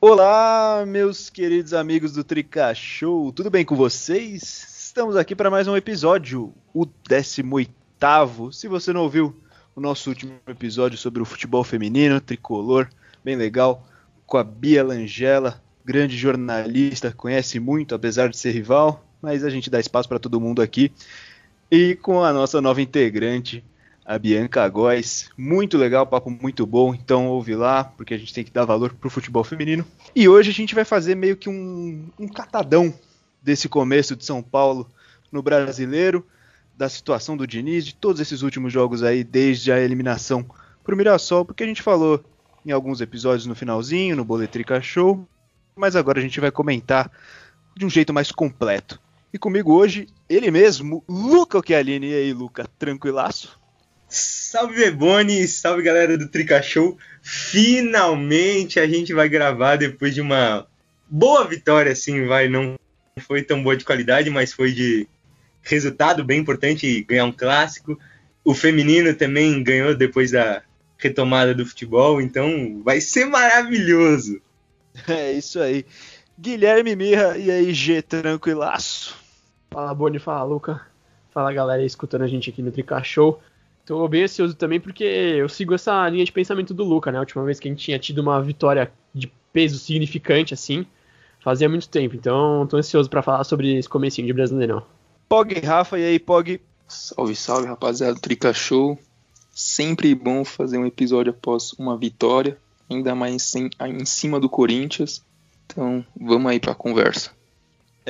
Olá, meus queridos amigos do Trica Show, tudo bem com vocês? Estamos aqui para mais um episódio, o 18. Se você não ouviu o nosso último episódio sobre o futebol feminino, tricolor, bem legal, com a Bia Langella, grande jornalista, conhece muito, apesar de ser rival, mas a gente dá espaço para todo mundo aqui. E com a nossa nova integrante, a Bianca Góes. Muito legal, papo muito bom, então ouve lá, porque a gente tem que dar valor pro futebol feminino. E hoje a gente vai fazer meio que um, um catadão desse começo de São Paulo no brasileiro, da situação do Diniz, de todos esses últimos jogos aí, desde a eliminação pro Mirassol, porque a gente falou em alguns episódios no finalzinho, no Boletrica Show, mas agora a gente vai comentar de um jeito mais completo. E comigo hoje, ele mesmo, Luca Occhialini. E aí, Luca, tranquilaço? Salve Bebone, salve galera do Trica Show. Finalmente a gente vai gravar depois de uma boa vitória, assim, vai. Não foi tão boa de qualidade, mas foi de resultado bem importante ganhar um clássico. O feminino também ganhou depois da retomada do futebol, então vai ser maravilhoso. É isso aí. Guilherme Mirra, e aí, G, tranquilaço? Fala, Boni, fala, Luca. Fala, galera escutando a gente aqui no Trica Show. Tô bem ansioso também porque eu sigo essa linha de pensamento do Luca, né? A última vez que a gente tinha tido uma vitória de peso significante assim, fazia muito tempo. Então tô ansioso para falar sobre esse comecinho de Brasileirão. Pog, Rafa, e aí, Pog? Salve, salve, rapaziada do Trica Show. Sempre bom fazer um episódio após uma vitória, ainda mais em, em cima do Corinthians. Então, vamos aí pra conversa.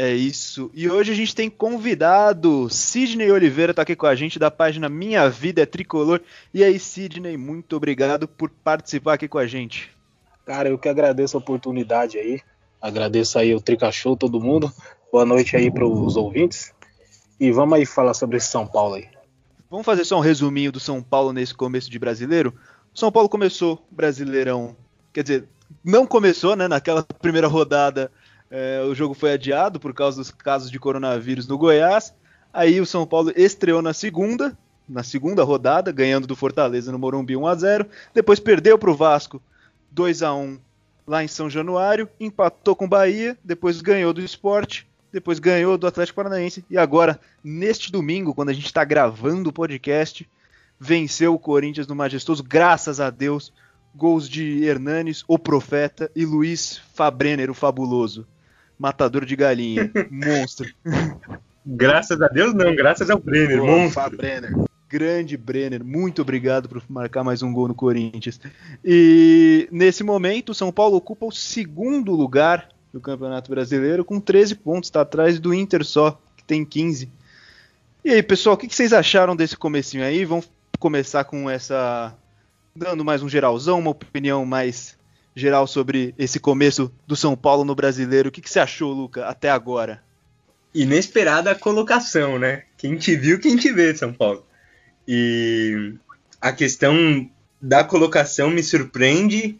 É isso. E hoje a gente tem convidado. Sidney Oliveira tá aqui com a gente da página Minha Vida é Tricolor. E aí, Sidney, muito obrigado por participar aqui com a gente. Cara, eu que agradeço a oportunidade aí. Agradeço aí o Trica Show, todo mundo. Boa noite aí para os ouvintes. E vamos aí falar sobre esse São Paulo aí. Vamos fazer só um resuminho do São Paulo nesse começo de brasileiro. O São Paulo começou Brasileirão, quer dizer, não começou, né? Naquela primeira rodada é, o jogo foi adiado por causa dos casos de coronavírus no Goiás. Aí o São Paulo estreou na segunda, na segunda rodada, ganhando do Fortaleza no Morumbi 1 a 0. Depois perdeu para o Vasco 2 a 1 lá em São Januário, empatou com o Bahia, depois ganhou do Esporte, depois ganhou do Atlético Paranaense e agora neste domingo, quando a gente está gravando o podcast, venceu o Corinthians no Majestoso, graças a Deus. Gols de Hernanes, o Profeta e Luiz Fabrenner, o Fabuloso matador de galinha. monstro. Graças a Deus, não, graças ao Brenner, Pô, monstro. Brenner. Grande Brenner, muito obrigado por marcar mais um gol no Corinthians. E nesse momento, o São Paulo ocupa o segundo lugar do Campeonato Brasileiro com 13 pontos, está atrás do Inter só, que tem 15. E aí, pessoal, o que vocês acharam desse comecinho aí? Vamos começar com essa dando mais um geralzão, uma opinião mais geral sobre esse começo do São Paulo no brasileiro. O que, que você achou, Luca, até agora? Inesperada a colocação, né? Quem te viu, quem te vê, São Paulo. E a questão da colocação me surpreende,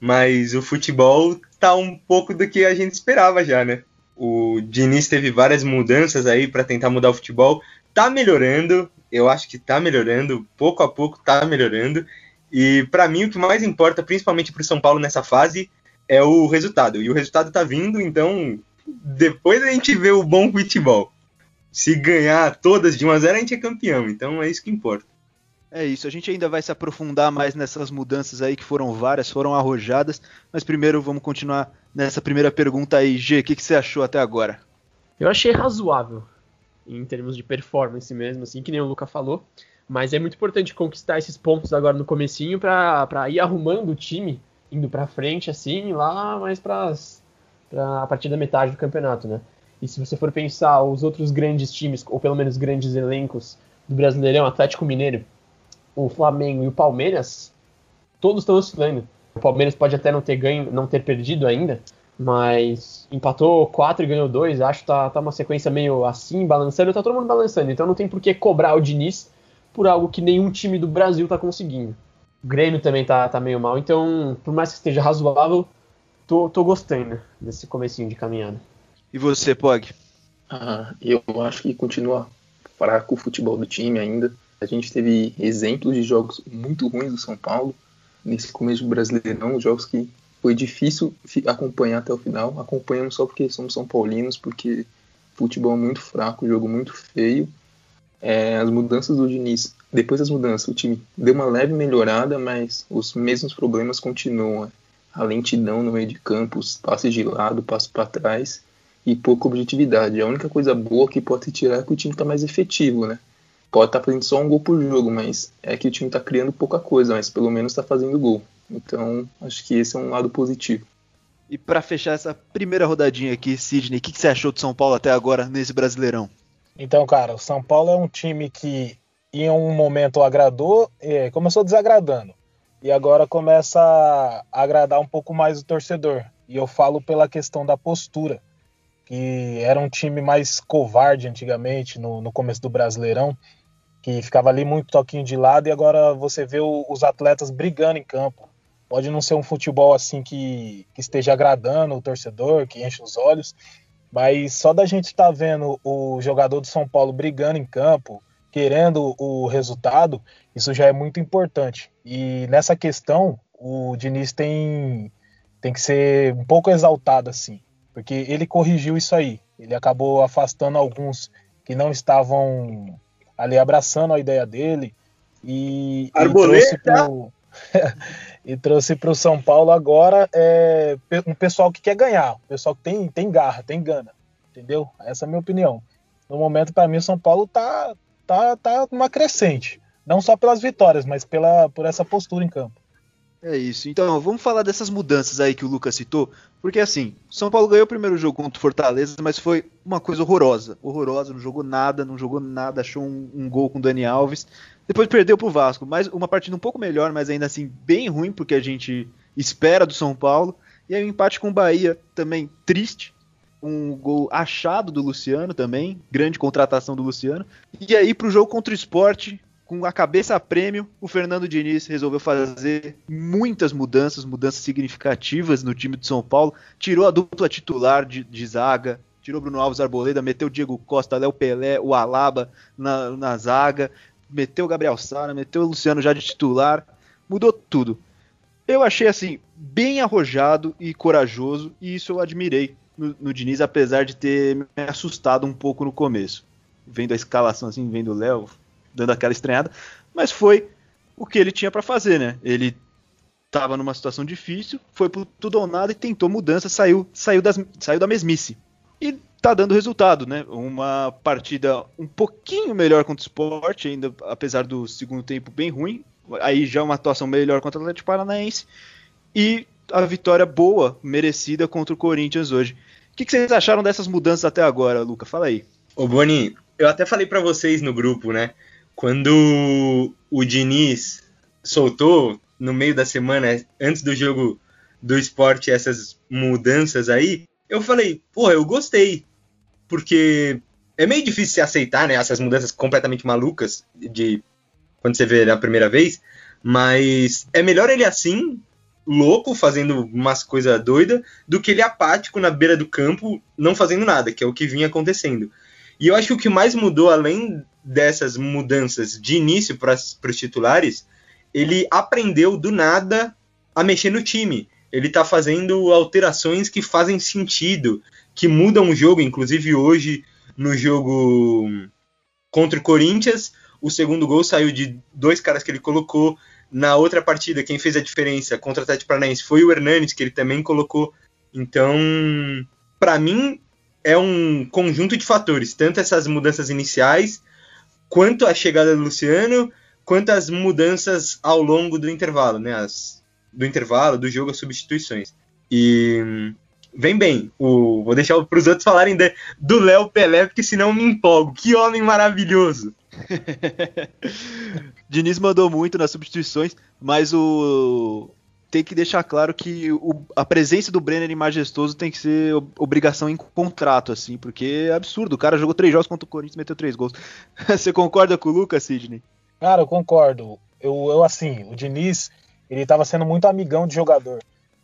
mas o futebol tá um pouco do que a gente esperava já, né? O Diniz teve várias mudanças aí para tentar mudar o futebol. Tá melhorando, eu acho que tá melhorando, pouco a pouco tá melhorando. E para mim o que mais importa, principalmente para o São Paulo nessa fase, é o resultado. E o resultado está vindo, então depois a gente vê o bom futebol. Se ganhar todas de 1 a 0 a gente é campeão, então é isso que importa. É isso, a gente ainda vai se aprofundar mais nessas mudanças aí que foram várias, foram arrojadas, mas primeiro vamos continuar nessa primeira pergunta aí, G, o que, que você achou até agora? Eu achei razoável, em termos de performance mesmo, assim, que nem o Luca falou. Mas é muito importante conquistar esses pontos agora no comecinho para ir arrumando o time, indo para frente assim, lá mais para a partir da metade do campeonato, né? E se você for pensar os outros grandes times, ou pelo menos grandes elencos do Brasileirão, Atlético Mineiro, o Flamengo e o Palmeiras, todos estão oscilando. O Palmeiras pode até não ter ganho, não ter perdido ainda, mas empatou 4 e ganhou 2. Acho que tá, tá uma sequência meio assim, balançando. Tá todo mundo balançando, então não tem por que cobrar o Diniz por algo que nenhum time do Brasil tá conseguindo. O Grêmio também tá, tá meio mal, então, por mais que esteja razoável, tô, tô gostando desse comecinho de caminhada. E você, Pog? Ah, eu acho que continua fraco o futebol do time ainda. A gente teve exemplos de jogos muito ruins do São Paulo nesse começo do Brasileirão, jogos que foi difícil acompanhar até o final. Acompanhamos só porque somos São Paulinos, porque futebol é muito fraco, jogo muito feio. É, as mudanças do Diniz, depois das mudanças, o time deu uma leve melhorada, mas os mesmos problemas continuam. A lentidão no meio de campo, os passes de lado, passos para trás e pouca objetividade. A única coisa boa que pode tirar é que o time está mais efetivo, né? Pode estar tá fazendo só um gol por jogo, mas é que o time está criando pouca coisa, mas pelo menos está fazendo gol. Então, acho que esse é um lado positivo. E para fechar essa primeira rodadinha aqui, Sidney, o que, que, você achou do São Paulo até agora nesse Brasileirão? Então, cara, o São Paulo é um time que em um momento agradou, é, começou desagradando. E agora começa a agradar um pouco mais o torcedor. E eu falo pela questão da postura, que era um time mais covarde antigamente, no, no começo do Brasileirão, que ficava ali muito toquinho de lado, e agora você vê o, os atletas brigando em campo Pode não ser um futebol assim que, que esteja agradando o torcedor, que enche os olhos, mas só da gente estar tá vendo o jogador do São Paulo brigando em campo, querendo o resultado, isso já é muito importante. E nessa questão, o Diniz tem, tem que ser um pouco exaltado assim, porque ele corrigiu isso aí. Ele acabou afastando alguns que não estavam ali abraçando a ideia dele e, e trouxe pro, e trouxe para o São Paulo agora é, um pessoal que quer ganhar, um pessoal que tem, tem garra, tem gana, entendeu? Essa é a minha opinião. No momento, para mim, o São Paulo tá, tá, tá numa crescente, não só pelas vitórias, mas pela, por essa postura em campo. É isso. Então, vamos falar dessas mudanças aí que o Lucas citou, porque assim, São Paulo ganhou o primeiro jogo contra o Fortaleza, mas foi uma coisa horrorosa. Horrorosa, não jogou nada, não jogou nada, achou um, um gol com o Dani Alves. Depois perdeu pro Vasco, mas uma partida um pouco melhor, mas ainda assim bem ruim, porque a gente espera do São Paulo. E aí o um empate com o Bahia também triste. Um gol achado do Luciano também, grande contratação do Luciano. E aí pro jogo contra o esporte, com a cabeça a prêmio, o Fernando Diniz resolveu fazer muitas mudanças, mudanças significativas no time de São Paulo. Tirou a dupla titular de, de zaga, tirou Bruno Alves Arboleda, meteu Diego Costa, Léo Pelé, o Alaba na, na zaga, meteu Gabriel Sara, meteu o Luciano já de titular, mudou tudo. Eu achei assim, bem arrojado e corajoso, e isso eu admirei no, no Diniz, apesar de ter me assustado um pouco no começo. Vendo a escalação assim, vendo o Léo, dando aquela estranhada, mas foi o que ele tinha para fazer, né? Ele estava numa situação difícil, foi por tudo ou nada e tentou mudança, saiu, saiu, das, saiu da mesmice. E tá dando resultado, né? Uma partida um pouquinho melhor contra o Sport, ainda apesar do segundo tempo bem ruim. Aí já uma atuação melhor contra o Atlético Paranaense. E a vitória boa, merecida contra o Corinthians hoje. O que, que vocês acharam dessas mudanças até agora, Luca? Fala aí. Ô Boni, eu até falei para vocês no grupo, né? Quando o Diniz soltou no meio da semana, antes do jogo do esporte, essas mudanças aí, eu falei, pô, eu gostei. Porque é meio difícil se aceitar, né? Essas mudanças completamente malucas de quando você vê a primeira vez. Mas é melhor ele assim, louco, fazendo umas coisas doidas, do que ele apático na beira do campo, não fazendo nada, que é o que vinha acontecendo. E eu acho que o que mais mudou, além dessas mudanças de início para os titulares, ele aprendeu do nada a mexer no time. Ele está fazendo alterações que fazem sentido, que mudam o jogo. Inclusive hoje, no jogo contra o Corinthians, o segundo gol saiu de dois caras que ele colocou. Na outra partida, quem fez a diferença contra o Atlético Paranaense foi o Hernanes, que ele também colocou. Então, para mim, é um conjunto de fatores, tanto essas mudanças iniciais, quanto a chegada do Luciano, quanto as mudanças ao longo do intervalo, né? As, do intervalo, do jogo, as substituições. E vem bem. O, vou deixar para os outros falarem de, do Léo Pelé, porque senão me empolgo. Que homem maravilhoso! Diniz mandou muito nas substituições, mas o tem que deixar claro que o, a presença do Brenner em Majestoso tem que ser obrigação em contrato, assim, porque é absurdo. O cara jogou três jogos contra o Corinthians e meteu três gols. Você concorda com o Lucas, Sidney? Cara, eu concordo. Eu, eu assim, o Diniz, ele estava sendo muito amigão de jogador.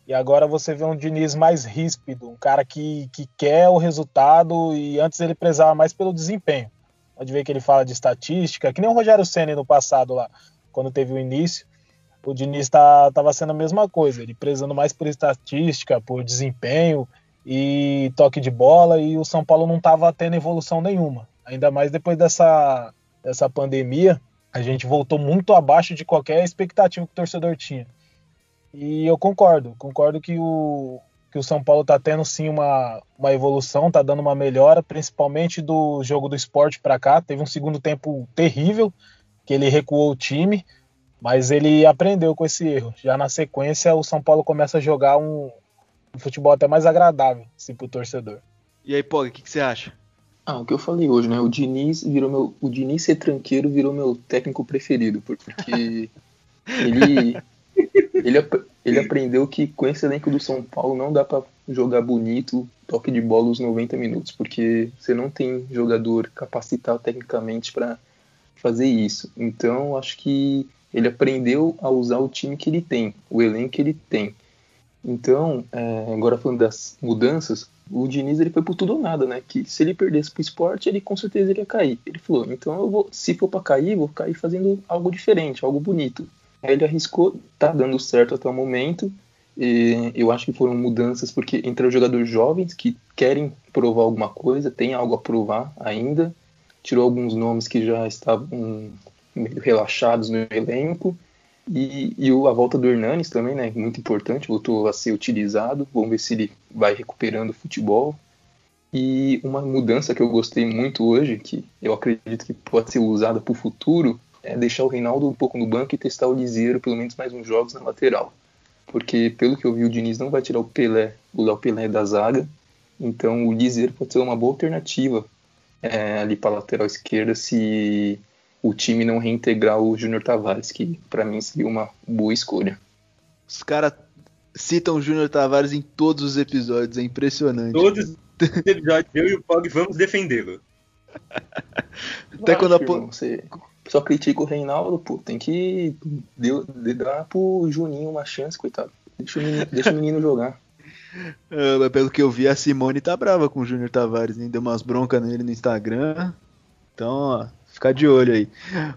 E agora você vê um Diniz mais ríspido, um cara que, que quer o resultado e antes ele prezava mais pelo desempenho. Pode ver que ele fala de estatística, que nem o Rogério Senna no passado lá, quando teve o início. O Diniz tá, tava sendo a mesma coisa, ele prezando mais por estatística, por desempenho e toque de bola, e o São Paulo não tava tendo evolução nenhuma. Ainda mais depois dessa, dessa pandemia, a gente voltou muito abaixo de qualquer expectativa que o torcedor tinha. E eu concordo, concordo que o, que o São Paulo está tendo sim uma, uma evolução, está dando uma melhora, principalmente do jogo do esporte para cá. Teve um segundo tempo terrível, que ele recuou o time, mas ele aprendeu com esse erro. Já na sequência, o São Paulo começa a jogar um, um futebol até mais agradável assim, para o torcedor. E aí, Pog, o que, que, você acha? Ah, o que eu falei hoje, né? O Diniz virou meu. O Diniz ser tranqueiro virou meu técnico preferido, porque ele. ele, ele aprendeu que com esse elenco do São Paulo não dá para jogar bonito, toque de bola os 90 minutos, porque você não tem jogador capacitado tecnicamente para fazer isso. Então, acho que ele aprendeu a usar o time que ele tem, o elenco que ele tem. Então, é, agora falando das mudanças, o Diniz ele foi por tudo ou nada, né? Que se ele perdesse pro esporte, ele com certeza iria cair. Ele falou, então eu vou, se for para cair, vou cair fazendo algo diferente, algo bonito. Aí ele arriscou, tá dando certo até o momento. E eu acho que foram mudanças porque entre os jogadores jovens que querem provar alguma coisa, tem algo a provar ainda. Tirou alguns nomes que já estavam meio relaxados no elenco. E, e a volta do Hernanes também, né? Muito importante, voltou a ser utilizado. Vamos ver se ele vai recuperando o futebol. E uma mudança que eu gostei muito hoje, que eu acredito que pode ser usada para o futuro, é deixar o Reinaldo um pouco no banco e testar o Liseiro pelo menos mais uns jogos na lateral. Porque, pelo que eu vi, o Diniz não vai tirar o Pelé, o Léo Pelé da zaga. Então, o Liseiro pode ser uma boa alternativa é, ali para a lateral esquerda se o time não reintegrar o Júnior Tavares, que para mim seria uma boa escolha. Os caras citam o Júnior Tavares em todos os episódios, é impressionante. Todos os episódios, eu e o Pog vamos defendê-lo. Até quando a... Você só critica o Reinaldo, pô, tem que dar pro Juninho uma chance, coitado. Deixa o menino, deixa o menino jogar. É, pelo que eu vi, a Simone tá brava com o Júnior Tavares, hein? Deu umas broncas nele no Instagram. Então, ó, ficar de olho aí.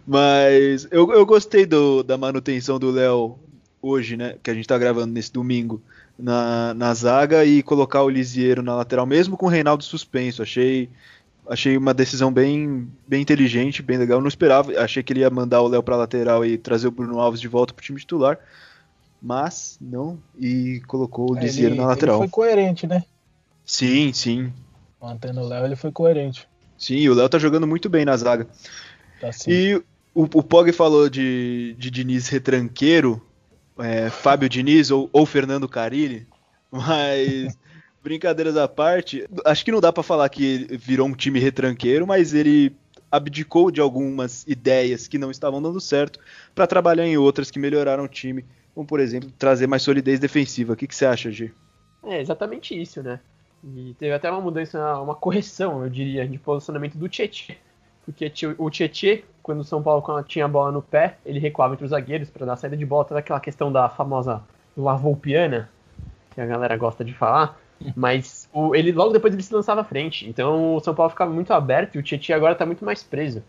Mas eu, eu gostei do, da manutenção do Léo hoje, né? Que a gente tá gravando nesse domingo na, na zaga e colocar o Lisieiro na lateral, mesmo com o Reinaldo suspenso. Achei, achei uma decisão bem, bem inteligente, bem legal. não esperava, achei que ele ia mandar o Léo pra lateral e trazer o Bruno Alves de volta pro time titular. Mas não, e colocou o Lisieiro na lateral. Ele foi coerente, né? Sim, sim. Mantendo o Léo, ele foi coerente. Sim, o Léo tá jogando muito bem na zaga. Tá e o, o Pog falou de, de Diniz retranqueiro, é, Fábio Diniz ou, ou Fernando Carilli, mas brincadeiras à parte, acho que não dá para falar que ele virou um time retranqueiro, mas ele abdicou de algumas ideias que não estavam dando certo para trabalhar em outras que melhoraram o time, como por exemplo trazer mais solidez defensiva. O que, que você acha, G? É exatamente isso, né? E teve até uma mudança, uma correção, eu diria, de posicionamento do Tietchan. Porque o Tietchan, quando o São Paulo tinha a bola no pé, ele recuava entre os zagueiros para dar saída de bola, toda aquela questão da famosa lavoupiana, que a galera gosta de falar. Mas o, ele logo depois ele se lançava à frente. Então o São Paulo ficava muito aberto e o Tietchan agora está muito mais preso.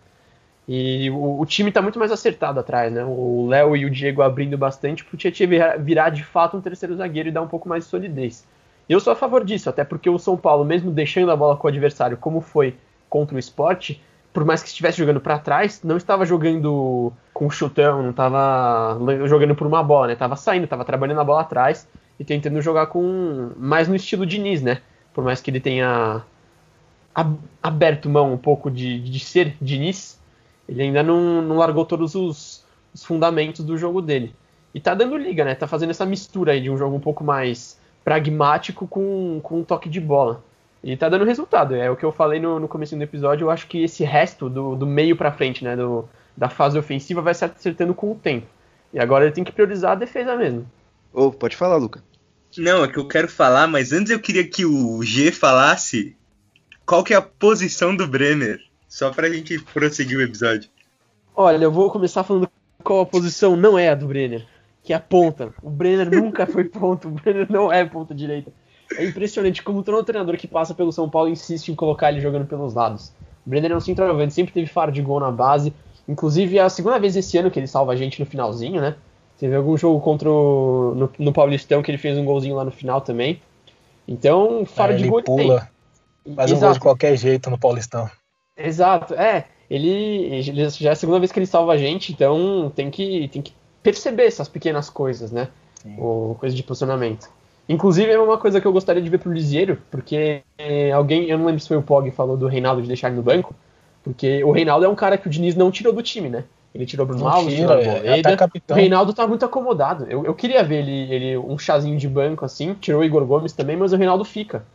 E o, o time está muito mais acertado atrás, né? O Léo e o Diego abrindo bastante para o Tietchan virar, virar de fato um terceiro zagueiro e dar um pouco mais de solidez. Eu sou a favor disso, até porque o São Paulo, mesmo deixando a bola com o adversário, como foi contra o esporte, por mais que estivesse jogando para trás, não estava jogando com chutão, não estava jogando por uma bola, né? Saindo, estava trabalhando a bola atrás e tentando jogar com mais no estilo Diniz, né? Por mais que ele tenha aberto mão um pouco de, de ser Diniz, ele ainda não, não largou todos os, os, fundamentos do jogo dele. E tá dando liga, né? Tá fazendo essa mistura aí de um jogo um pouco mais pragmático com, com um toque de bola. E tá dando resultado. É o que eu falei no, no começo do episódio. Eu acho que esse resto do, do meio para frente, né, do, da fase ofensiva, vai se acertando com o tempo. E agora ele tem que priorizar a defesa mesmo. Ô, oh, pode falar, Luca. Não, é que eu quero falar, mas antes eu queria que o G falasse qual que é a posição do Brenner. Só pra gente prosseguir o episódio. Olha, eu vou começar falando qual a posição não é a do Brenner que é ponta. O Brenner nunca foi ponto, o Brenner não é ponta direita. É impressionante como todo treinador que passa pelo São Paulo insiste em colocar ele jogando pelos lados. O Brenner é um centroavante, sempre teve faro de gol na base. Inclusive, é a segunda vez esse ano que ele salva a gente no finalzinho, né? Teve algum jogo contra o, no, no Paulistão que ele fez um golzinho lá no final também. Então, fora É, de gol ele pula, tem. faz um gol de qualquer jeito no Paulistão. Exato, é. Ele, ele já é a segunda vez que ele salva a gente, então tem que, tem que perceber essas pequenas coisas, né? Sim. O, coisa de posicionamento. Inclusive, é uma coisa que eu gostaria de ver pro Lisieiro, porque é, alguém, eu não lembro se foi o Pog falou do Reinaldo de deixar ele no banco, porque o Reinaldo é um cara que o Diniz não tirou do time, né? Ele tirou Bruno Alves, tira, tirou o é, até O. Reinaldo tá muito acomodado. Eu, eu queria ver ele, ele um chazinho de banco assim, tirou o Igor Gomes também, mas o Reinaldo fica.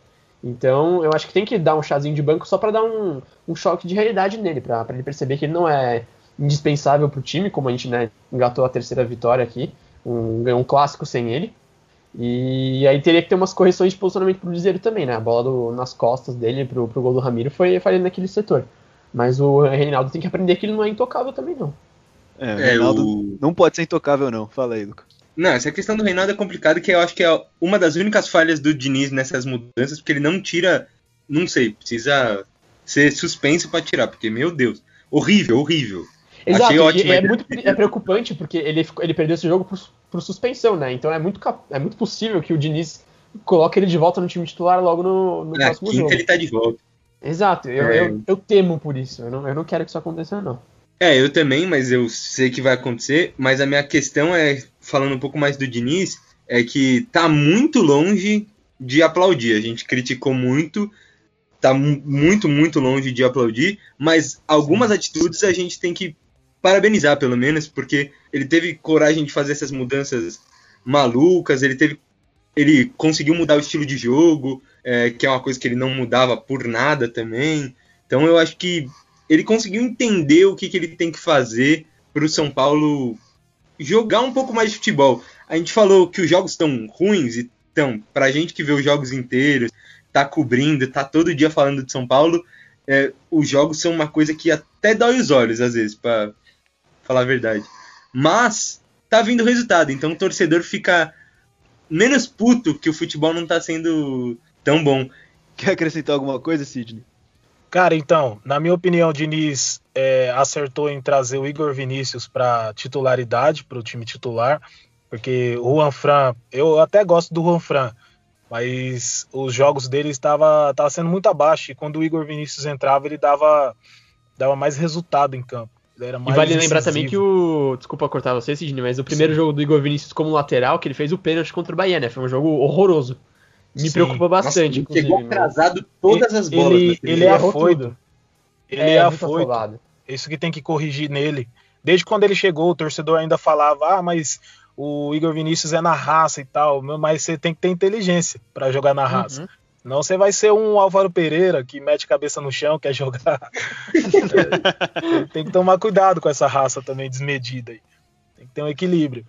Então, eu acho que tem que dar um chazinho de banco só pra dar um, um choque de realidade nele, pra ele perceber que ele não é indispensável pro time, como a gente né, engatou a terceira vitória aqui, um, ganhou um clássico sem ele. E aí teria que ter umas correções de posicionamento pro Liseiro também, né? A bola do- nas costas dele pro, pro gol do Ramiro foi falhando naquele setor. Mas o Reinaldo tem que aprender que ele não é intocável também, não. É, o É, Reinaldo o... não pode ser intocável, não. Fala aí, Luca. Não, essa questão do Reinaldo é complicada, que eu acho que é uma das únicas falhas do Diniz nessas mudanças, porque ele não tira. Não sei, precisa ser suspenso pra tirar, porque, meu Deus, horrível, horrível. Exato, Achei e ótimo é muito é preocupante porque ele, ele perdeu esse jogo por, por suspensão, né? Então é muito, é muito possível que o Diniz coloque ele de volta no time titular logo no, no Na próximo quinta jogo. ele tá de volta. Exato, eu, É. eu, eu temo por isso. Eu não, eu não quero que isso aconteça, não. É, eu também, mas eu sei que vai acontecer. Mas a minha questão é, falando um pouco mais do Diniz, é que tá muito longe de aplaudir. A gente criticou muito, tá mu- muito, muito longe de aplaudir, mas algumas atitudes a gente tem que parabenizar, pelo menos, porque ele teve coragem de fazer essas mudanças malucas, ele teve. Ele conseguiu mudar o estilo de jogo, é, que é uma coisa que ele não mudava por nada também. Então eu acho que ele conseguiu entender o que, que ele tem que fazer para o São Paulo jogar um pouco mais de futebol. A gente falou que os jogos estão ruins, então, pra gente que vê os jogos inteiros, tá cobrindo, tá todo dia falando de São Paulo, é, os jogos são uma coisa que até dói os olhos, às vezes, para falar a verdade. Mas tá vindo resultado, então o torcedor fica menos puto que o futebol não tá sendo tão bom. Quer acrescentar alguma coisa, Sidney? Cara, então, na minha opinião, o Diniz é, acertou em trazer o Igor Vinícius para titularidade, para o time titular, porque o Juan Fran, eu até gosto do Juan Fran, mas os jogos dele estava tava sendo muito abaixo, e quando o Igor Vinícius entrava, ele dava, dava mais resultado em campo. Ele era E mais vale lembrar também que o. Desculpa cortar você, Sidney, mas o primeiro jogo do Igor Vinícius como lateral, que ele fez o pênalti contra o Bahia, né? Foi um jogo horroroso. Me Sim. preocupa bastante, Nossa, ele chegou atrasado todas as bolas. Ele- naquele ele é afoito. Ele é, muito afoito. Isso que tem que corrigir nele. Desde quando ele chegou, o torcedor ainda falava: ah, mas o Igor Vinícius é na raça e tal. Mas você tem que ter inteligência para jogar na raça. Uhum. Não você vai ser um Álvaro Pereira que mete cabeça no chão, quer jogar. É, tem que tomar cuidado com essa raça também desmedida aí. Tem que ter um equilíbrio.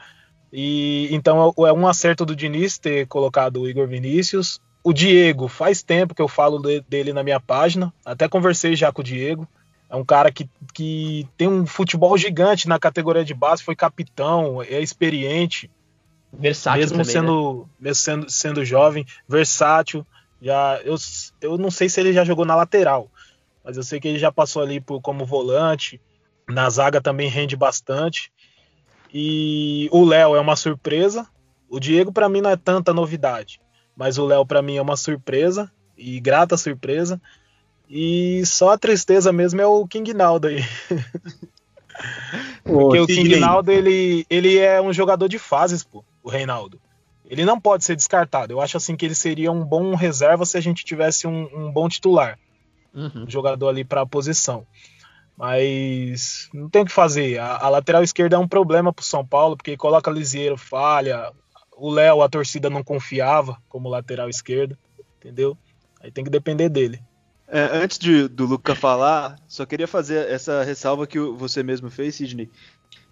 E então é um acerto do Diniz ter colocado o Igor Vinícius. O Diego, faz tempo que eu falo de- dele na minha página. Até conversei já com o Diego. É um cara que, que tem um futebol gigante na categoria de base, foi capitão, é experiente Versátil mesmo também, né? sendo, mesmo sendo, sendo jovem, versátil. Já, eu, eu não sei se ele já jogou na lateral, mas eu sei que ele já passou ali por, como volante. Na zaga também rende bastante. E o Léo é uma surpresa. O Diego, para mim, não é tanta novidade, mas o Léo, para mim, é uma surpresa e grata surpresa. E só a tristeza mesmo é o King Naldo aí. Porque Ô, o King Naldo, ele, ele é um jogador de fases, pô, o Reinaldo. Ele não pode ser descartado. Eu acho assim que ele seria um bom reserva se a gente tivesse um, um bom titular, Uhum. um jogador ali para a posição. Mas não tem o que fazer. A, a lateral esquerda é um problema pro São Paulo, porque coloca Lisieiro, falha. O Léo, a torcida não confiava como lateral esquerda, entendeu? Aí tem que depender dele. É, antes de- do Luca falar, só queria fazer essa ressalva que o- você mesmo fez, Sidney.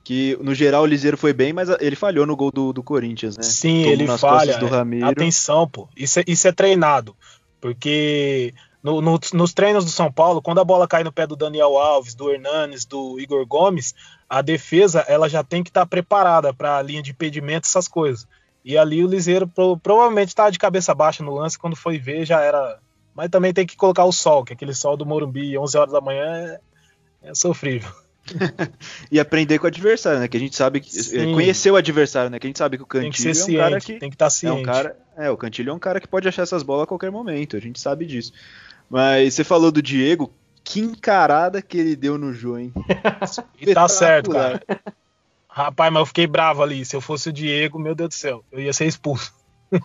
Que no geral o Liseiro foi bem, mas ele falhou no gol do, do Corinthians, né? Sim, ele falha. do Ramiro. Atenção, pô. Isso é, isso é treinado. Porque no- no- nos treinos do São Paulo, quando a bola cai no pé do Daniel Alves, do Hernanes, do Igor Gomes, a defesa ela já tem que estar preparada para a linha de impedimento, essas coisas. E ali o Liseiro pro- provavelmente estava de cabeça baixa no lance, quando foi ver já era. Mas também tem que colocar o sol, que aquele sol do Morumbi, 11 horas da manhã, é, é sofrível. e aprender com o adversário, né? Que a gente sabe que. Sim. Conhecer o adversário, né? Que a gente sabe que o Tem que Cantilho ser é um ciente, cara que. tem que estar É ciente. um cara. É, o Cantilho é um cara que pode achar essas bolas a qualquer momento. A gente sabe disso. Mas você falou do Diego, que encarada que ele deu no Jô, hein? E tá certo, cara. Rapaz, mas eu fiquei bravo ali. Se eu fosse o Diego, meu Deus do céu, eu ia ser expulso.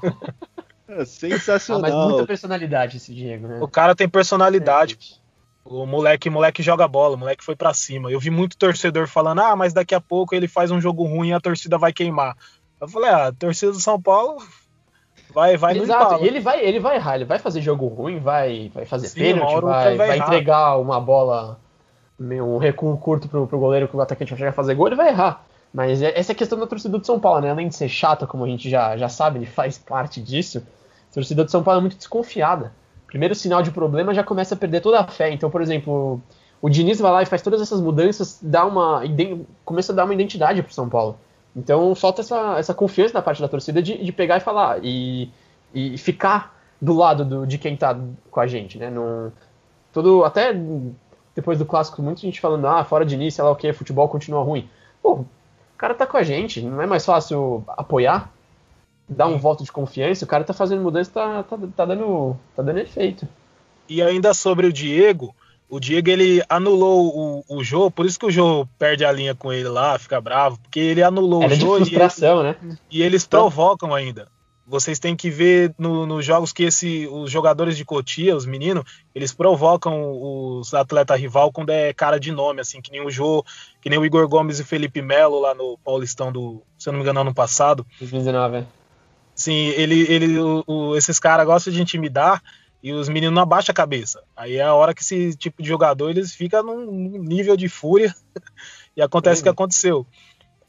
É Ah, sensacional. mas muita personalidade esse Diego, né? O cara tem personalidade. O moleque, moleque joga bola, o moleque foi pra cima. Eu vi muito torcedor falando: "Ah, mas daqui a pouco ele faz um jogo ruim e a torcida vai queimar". Eu falei: "Ah, a torcida do São Paulo vai vai no Exato, embalo". e ele vai, ele vai errar, ele vai fazer jogo ruim, vai, vai fazer Sim, pênalti, vai, vai vai entregar uma bola, meio- um recuo curto pro, pro goleiro que o atacante vai chegar a fazer gol, ele vai errar. Mas é- essa é a questão da torcida do São Paulo, né? Além de ser chata, como a gente já, já sabe, ele faz parte disso, a torcida do São Paulo é muito desconfiada. Primeiro sinal de problema já começa a perder toda a fé. Então, por exemplo, o Diniz vai lá e faz todas essas mudanças, dá uma, começa a dar uma identidade pro São Paulo. Então falta essa, essa confiança da parte da torcida de, de pegar e falar e, e ficar do lado do- de quem tá com a gente, né? Não, todo, até depois do clássico, muita gente falando, ah, fora de início, sei lá o que, futebol continua ruim. Pô, o cara tá com a gente, não é mais fácil apoiar? Dar um voto de confiança, o cara tá fazendo mudança, tá, tá, tá, dando, tá dando efeito. E ainda sobre o Diego, o Diego ele anulou o, o Jô, por isso que o Jô perde a linha com ele lá, fica bravo, porque ele anulou Era o de Jô e, frustração, né? e eles provocam ainda. Vocês têm que ver no- nos jogos que esse, os jogadores de Cotia, os meninos, eles provocam os atletas rival quando é cara de nome, assim, que nem o Jô, que nem o Igor Gomes e Felipe Melo lá no Paulistão do, se eu não me engano, ano passado. 2019, é. Sim, ele, ele, o- o- esses caras gostam de intimidar e os meninos não abaixam a cabeça. Aí é a hora que esse tipo de jogador eles ficam num, num nível de fúria e acontece o que Uhum. aconteceu.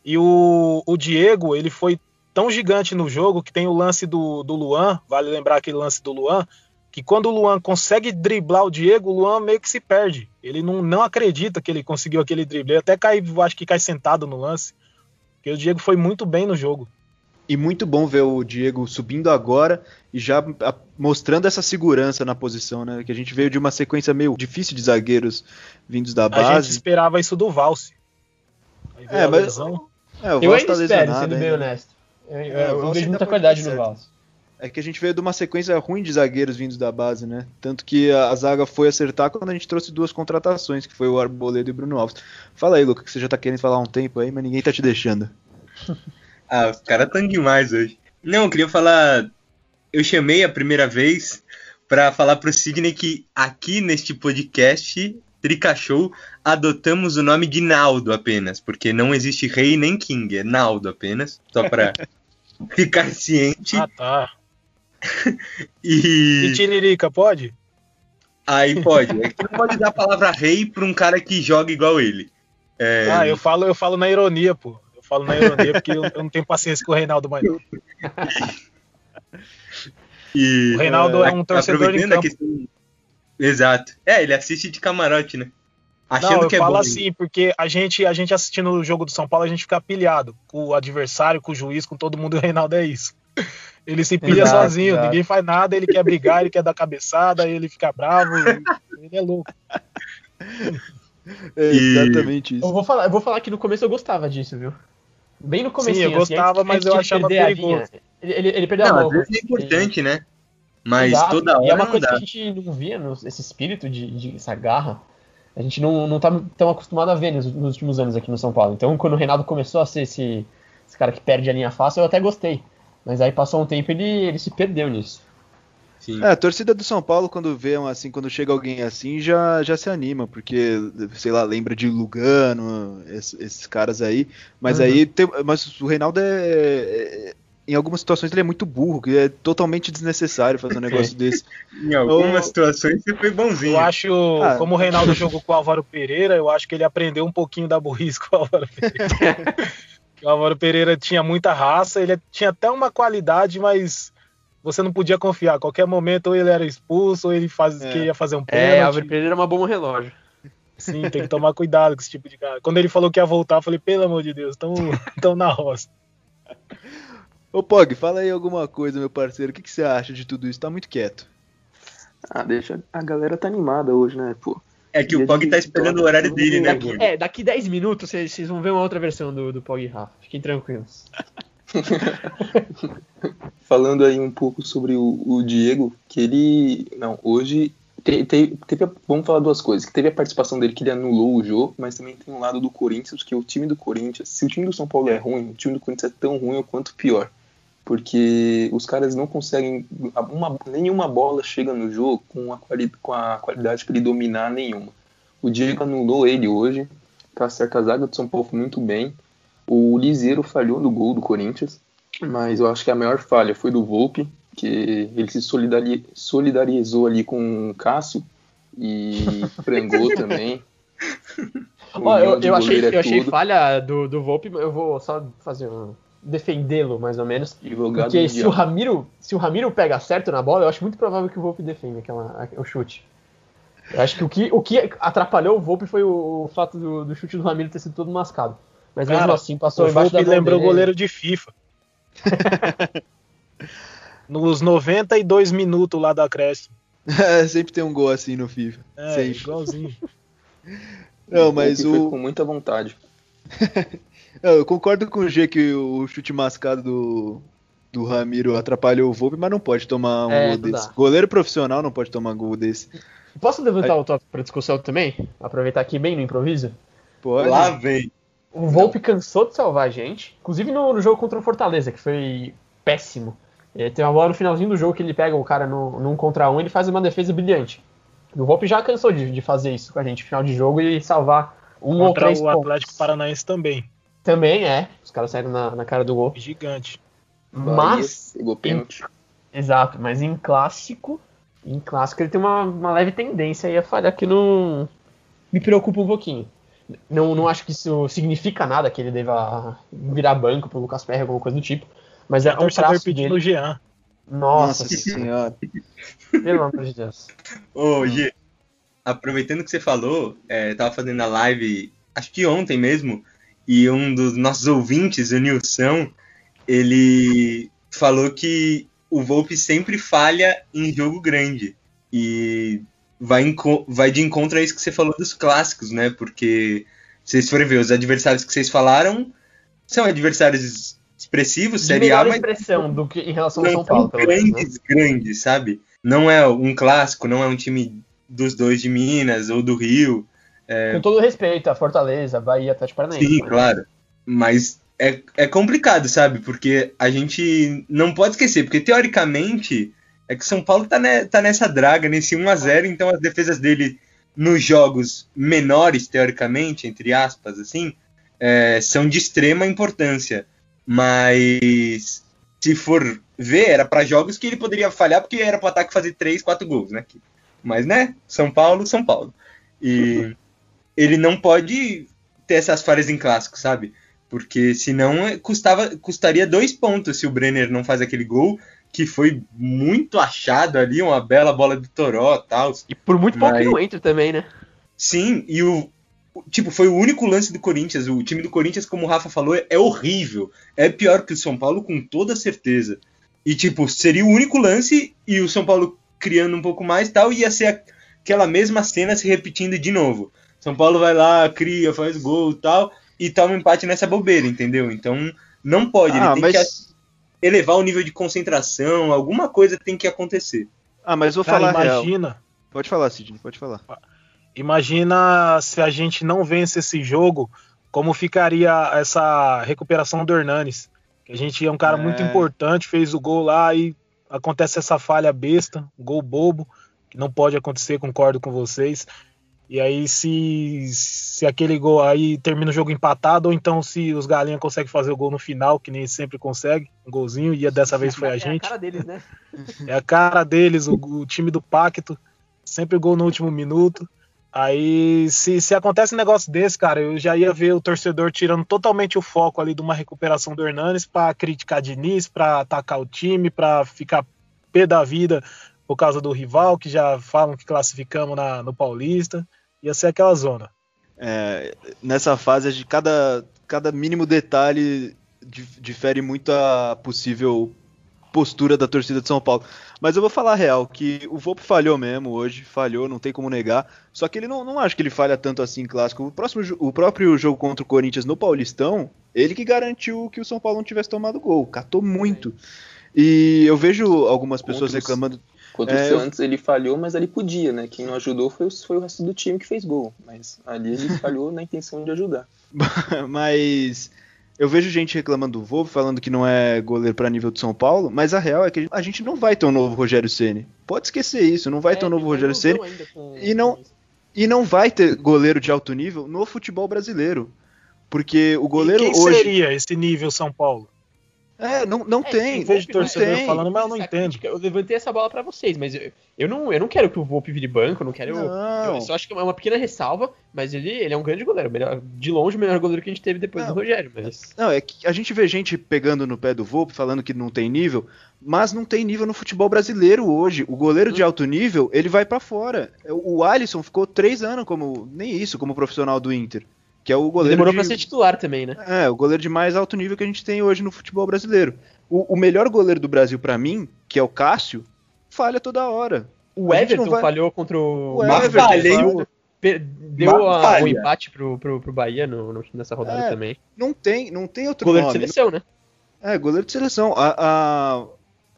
E o, o Diego, ele foi tão gigante no jogo que tem o lance do, do Luan, vale lembrar aquele lance do Luan, que quando o Luan consegue driblar o Diego, o Luan meio que se perde. Ele não, não acredita que ele conseguiu aquele drible. Ele até cai, acho que cai sentado no lance. Porque o Diego foi muito bem no jogo. E muito bom ver o Diego subindo agora e já mostrando essa segurança na posição, né? Que a gente veio de uma sequência meio difícil de zagueiros vindos da A gente base. esperava isso do Valse. É, mas- lesão. É, o Eu ainda tá espero, sendo bem honesto. Eu, eu- É, eu vejo muita qualidade no. Valse. É que a gente veio de uma sequência ruim de zagueiros vindos da base, né? Tanto que a, a zaga foi acertar quando a gente trouxe duas contratações, que foi o Arboledo e o Bruno Alves. Fala aí, Luca, que você já tá querendo falar há um tempo aí, mas ninguém tá te deixando. Ah, os caras tão demais hoje. Não, eu queria falar. Eu chamei a primeira vez pra falar pro Sidney que aqui neste podcast Trica Show adotamos o nome de Naldo apenas, porque não existe rei nem king, é Naldo apenas, só pra ficar ciente. Ah, tá. E E Tiririca, pode? aí pode. É que não pode dar a palavra rei pra um cara que joga igual ele. É, Ah, eu falo, eu falo na ironia, pô. Falo na ironia porque eu, eu não tenho paciência com o Reinaldo mais. não. e, O Reinaldo é um torcedor a campo. questão- Exato. É, ele assiste de camarote, né? Achando Não, eu que é falo bom. assim, porque a gente, a gente assistindo o jogo do São Paulo, a gente fica pilhado com o adversário, com o juiz, com todo mundo, e o Reinaldo é isso. Ele se pilha Exato, sozinho, exato. ninguém faz nada, ele quer brigar, ele quer dar cabeçada, ele fica bravo, e- ele é louco. É E- exatamente isso. Eu vou, falar, eu vou falar que no começo eu gostava disso, viu? Bem no começo. Sim, eu gostava, mas eu achava perigoso. Ele, ele, ele perdeu Não, a às mão. vezes é importante, né? Mas Exato, toda hora E é uma não coisa dá. que a gente não via, no- esse espírito de, de essa garra. A gente não, não tá tão acostumado a ver nos, nos últimos anos aqui no São Paulo. Então, quando o Reinaldo começou a ser esse, esse cara que perde a linha fácil, eu até gostei. Mas aí passou um tempo e ele, ele se perdeu nisso. Sim. É, a torcida do São Paulo, quando vê um assim, quando chega alguém assim, já, já se anima, porque, sei lá, lembra de Lugano, esse- esses, caras aí. Mas Uhum. aí, tem- mas o Reinaldo é, é- Em algumas situações ele é muito burro, que é totalmente desnecessário fazer um negócio desse. Em algumas Ô- situações você foi bonzinho. Eu acho, Ah. como o Reinaldo jogou com o Álvaro Pereira, eu acho que ele aprendeu um pouquinho da burrice com o Álvaro Pereira. o Álvaro Pereira tinha muita raça, ele tinha até uma qualidade, mas você não podia confiar. A qualquer momento, ou ele era expulso, ou ele faz, É. queria fazer um É, pênalti. Álvaro Pereira é uma bomba relógio. Sim, tem que tomar cuidado com esse tipo de cara. Quando ele falou que ia voltar, eu falei, pelo amor de Deus, estão na roça. Ô Pog, fala aí alguma coisa, meu parceiro. O que, que você acha de tudo isso? Tá muito quieto. Ah, deixa. A galera tá animada hoje, né, pô? É que o Pog tá esperando o horário dele, né? Daqui, é, daqui 10 minutos vocês, vocês vão ver uma outra versão do, do Pog e Rafa. Fiquem tranquilos. Falando aí um pouco sobre o, o Diego, que ele. Não, hoje. Te, te, teve, vamos falar duas coisas. Que teve a participação dele que ele anulou o jogo, mas também tem um lado do Corinthians, que o time do Corinthians, se o time do São Paulo é ruim, o time do Corinthians é tão ruim ou quanto pior. Porque os caras não conseguem. Uma, nenhuma bola chega no jogo com a, com a qualidade para ele dominar nenhuma. O Diego anulou ele hoje. Tá certo, a zaga do São Paulo foi muito bem. O Liseiro falhou no gol do Corinthians, mas eu acho que a maior falha foi do Volpe, que ele se solidari solidarizou ali com o Cássio e frangou também. Ó, eu, eu, achei, é eu achei falha do, do Volpe, eu vou só fazer um defendê-lo mais ou menos. Porque se o Ramiro, se o Ramiro pega certo na bola, eu acho muito provável que o Volpe defenda aquela, o chute. Eu acho que o que, o que atrapalhou o Volpe foi o, o fato do, do, chute do Ramiro ter sido todo mascado. Mas Cara, mesmo assim passou o embaixo da lembrou o goleiro de FIFA. Nos 92 minutos lá da acréscimo. É, sempre tem um gol assim no FIFA. É, sempre. igualzinho. Não, mas o. Foi com muita vontade. eu concordo com o G que o chute mascado do, do Ramiro atrapalhou o Volpe, mas não pode tomar um É, gol não desse. dá. Goleiro profissional não pode tomar gol desse. Posso levantar o tópico para discussão também? Aproveitar aqui bem no improviso? Pode. Lá vem. O Volpe cansou de salvar a gente, inclusive no, no jogo contra o Fortaleza, que foi péssimo. É, tem uma bola no finalzinho do jogo que ele pega o cara no, num contra um e ele faz uma defesa brilhante. E o Volpe já cansou de, de fazer isso com a gente, final de jogo, e salvar um ou Contra três o pontos. Atlético Paranaense também. Também é, os caras saíram na, na cara do gol. Gigante. Mas, pênalti. exato, mas em clássico, em clássico ele tem uma, uma leve tendência aí a falhar que não me preocupa um pouquinho. Não, não acho que isso significa nada, que ele deva virar banco pro Lucas Perry, alguma coisa do tipo. Mas é O um traço pedindo dele. Jean. Nossa, Nossa senhora. pelo amor de Deus. Ô, Gê, aproveitando que você falou, é, tava fazendo a live, acho que ontem mesmo, e um dos nossos ouvintes, o Nilson, ele falou que o Volpe sempre falha em jogo grande. E vai, vai de encontro a isso que você falou dos clássicos, né? Porque se vocês forem ver, os adversários que vocês falaram são adversários expressivos, De Série A, mas expressão do que em relação ao São Paulo, pelo menos. Né? grandes, grandes, sabe? Não é um clássico, não é um time dos dois de Minas ou do Rio. Com todo respeito a Fortaleza, Bahia, Atlético Paranaense. Sim, mas- claro. Mas é, é complicado, sabe? Porque a gente não pode esquecer, porque teoricamente é que São Paulo tá, ne- tá nessa draga, nesse 1x0, então as defesas dele nos jogos menores, teoricamente, entre aspas, assim, é, são de extrema importância. Mas se for ver, era para jogos que ele poderia falhar, porque era pro ataque fazer 3, 4 gols, né? Mas, né? São Paulo, São Paulo. E ele não pode ter essas falhas em clássico, sabe? Porque senão é, custava, custaria dois pontos se o Brenner não faz aquele gol, que foi muito achado ali, uma bela bola do Toró e tal. E por muito pouco Mas- que não entra também, né? Sim, e o. Tipo, foi o único lance do Corinthians. O time do Corinthians, como o Rafa falou, é, horrível. É pior que o São Paulo, com toda certeza. E, tipo, seria o único lance e o São Paulo criando um pouco mais tal, ia ser aquela mesma cena se repetindo de novo. São Paulo vai lá, cria, faz gol e tal, e toma um empate nessa bobeira, entendeu? Então, não pode. Ah, ele tem que mas. Elevar o nível de concentração, alguma coisa tem que acontecer. Ah, mas vou Cara, falar real. imagina. Pode falar, Sidney, pode falar. Imagina se a gente não vence esse jogo, como ficaria essa recuperação do Hernanes. Que a gente é um cara É. muito importante, fez o gol lá e acontece essa falha besta, gol bobo, que não pode acontecer, concordo com vocês. E aí, se, se aquele gol aí termina o jogo empatado, ou então se os galinhas conseguem fazer o gol no final, que nem sempre consegue, um golzinho, e dessa vez foi a É gente. a cara deles, né? É a cara deles, o, o time do Pacto, sempre gol no último minuto. Aí, se, se acontece um negócio desse, cara, eu já ia ver o torcedor tirando totalmente o foco ali de uma recuperação do Hernanes pra criticar Diniz, pra atacar o time, pra ficar pé da vida por causa do rival, que já falam que classificamos na, no Paulista. Ia ser aquela zona. É, nessa fase, de cada, cada mínimo detalhe dif- difere muito a possível postura da torcida de São Paulo. Mas eu vou falar a real, que o Volpe falhou mesmo hoje, falhou, não tem como negar. Só que ele não, não acho que ele falha tanto assim em clássico. O, próximo, o próprio jogo contra o Corinthians no Paulistão, ele que garantiu que o São Paulo não tivesse tomado gol. Catou muito. E eu vejo algumas pessoas os- reclamando. Contra É, o eu- Santos ele falhou, mas ele podia, né? Quem não ajudou foi, o- foi o resto do time que fez gol. Mas ali ele falhou na intenção de ajudar. mas eu vejo gente reclamando do Volpe, falando que não é goleiro para nível de São Paulo, mas a real é que a gente não vai ter um novo Rogério Ceni. Pode esquecer isso, não vai ter um novo Rogério Ceni e não- e não vai ter goleiro de alto nível no futebol brasileiro. Porque o goleiro e quem hoje seria esse nível São Paulo? É, não, não tem, eu vejo torcedor tem. falando, mas eu não entendo. Eu levantei essa bola pra vocês, mas eu, eu, não, eu não quero que o Volpe vire banco, eu não quero. Não. Eu só acho que é uma pequena ressalva, mas ele, ele é um grande goleiro. melhor- de longe, o melhor goleiro que a gente teve depois Não. do Rogério. Mas Não, é que a gente vê gente pegando no pé do Volpe, falando que não tem nível, mas não tem nível no futebol brasileiro hoje. O goleiro de alto nível, ele vai pra fora. O Alisson ficou três anos como, nem isso, como profissional do Inter. Que é o goleiro demorou de, pra ser titular também, né? É, o goleiro de mais alto nível que a gente tem hoje no futebol brasileiro. O, o melhor goleiro do Brasil pra mim, que é o Cássio, falha toda hora. O A Everton vai- falhou contra o. O Everton Deu a- empate pro, pro, pro Bahia no, no- nessa rodada É, também. Não tem, não tem outro Goleiro de nome. seleção, né? É, goleiro de seleção. A,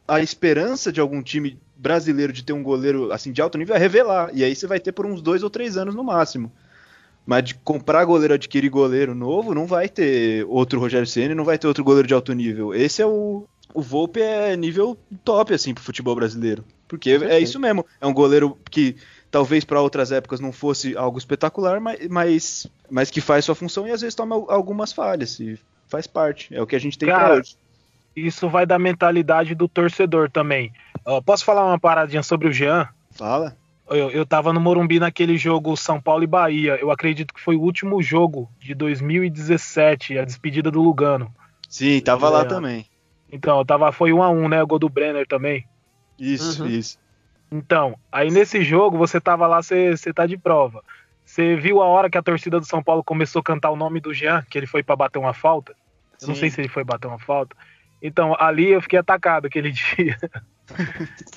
a, a esperança de algum time brasileiro de ter um goleiro assim de alto nível é revelar. E aí você vai ter por uns dois ou três anos no máximo. Mas de comprar goleiro, adquirir goleiro novo, não vai ter outro Rogério Ceni, não vai ter outro goleiro de alto nível. Esse é o. O Volpe é nível top, assim, pro futebol brasileiro. Porque é isso mesmo. É um goleiro que talvez para outras épocas não fosse algo espetacular, mas, mas, mas que faz sua função e às vezes toma algumas falhas. E faz parte. É o que a gente tem pra Cara, hoje. Isso vai da mentalidade do torcedor também. Ó, posso falar uma paradinha sobre o Jean? Fala. Eu, eu tava no Morumbi naquele jogo São Paulo e Bahia. Eu acredito que foi o último jogo de 2017, a despedida do Lugano. Sim, tava lá É. também. Então, tava, foi 1 a 1 né? O gol do Brenner também. Isso, Uhum. isso. Então, aí nesse jogo, você tava lá, você, você tá de prova. Você viu a hora que a torcida do São Paulo começou a cantar o nome do Jean, que ele foi pra bater uma falta? Eu não sei se ele foi bater uma falta. Então, ali eu fiquei atacado aquele dia.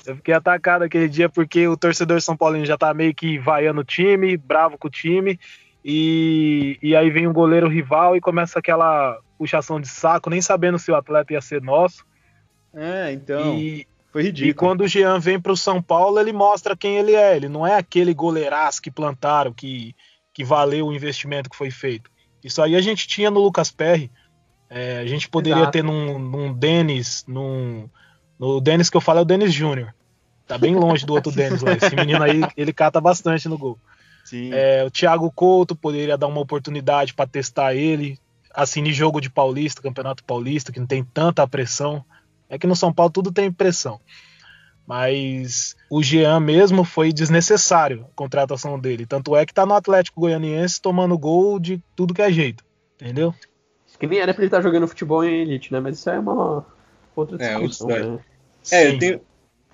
eu fiquei atacado aquele dia porque o torcedor São Paulino já tá meio que vaiando o time, bravo com o time. E, e aí vem um goleiro rival e começa aquela puxação de saco, nem sabendo se o atleta ia ser nosso. É, então. e, foi e ridículo. quando o Jean vem pro São Paulo, ele mostra quem ele é. Ele não é aquele goleiraço que plantaram, que, que valeu o investimento que foi feito. Isso aí a gente tinha no Lucas Perry. É, a gente poderia Exato. ter num, num Denis, num. No Denis que eu falo é o Denis Júnior. Tá bem longe do outro Denis lá. Esse menino aí, ele cata bastante no gol. Sim. É, o Thiago Couto poderia dar uma oportunidade para testar ele. Assim, em jogo de Paulista, Campeonato Paulista, que não tem tanta pressão. É que no São Paulo tudo tem pressão. Mas o Jean mesmo foi desnecessário a contratação dele. Tanto é que tá no Atlético Goianiense tomando gol de tudo que é jeito. Entendeu? Que nem era pra ele estar jogando futebol em elite, né? Mas isso é uma outra É, discussão. história. né? É, eu tenho,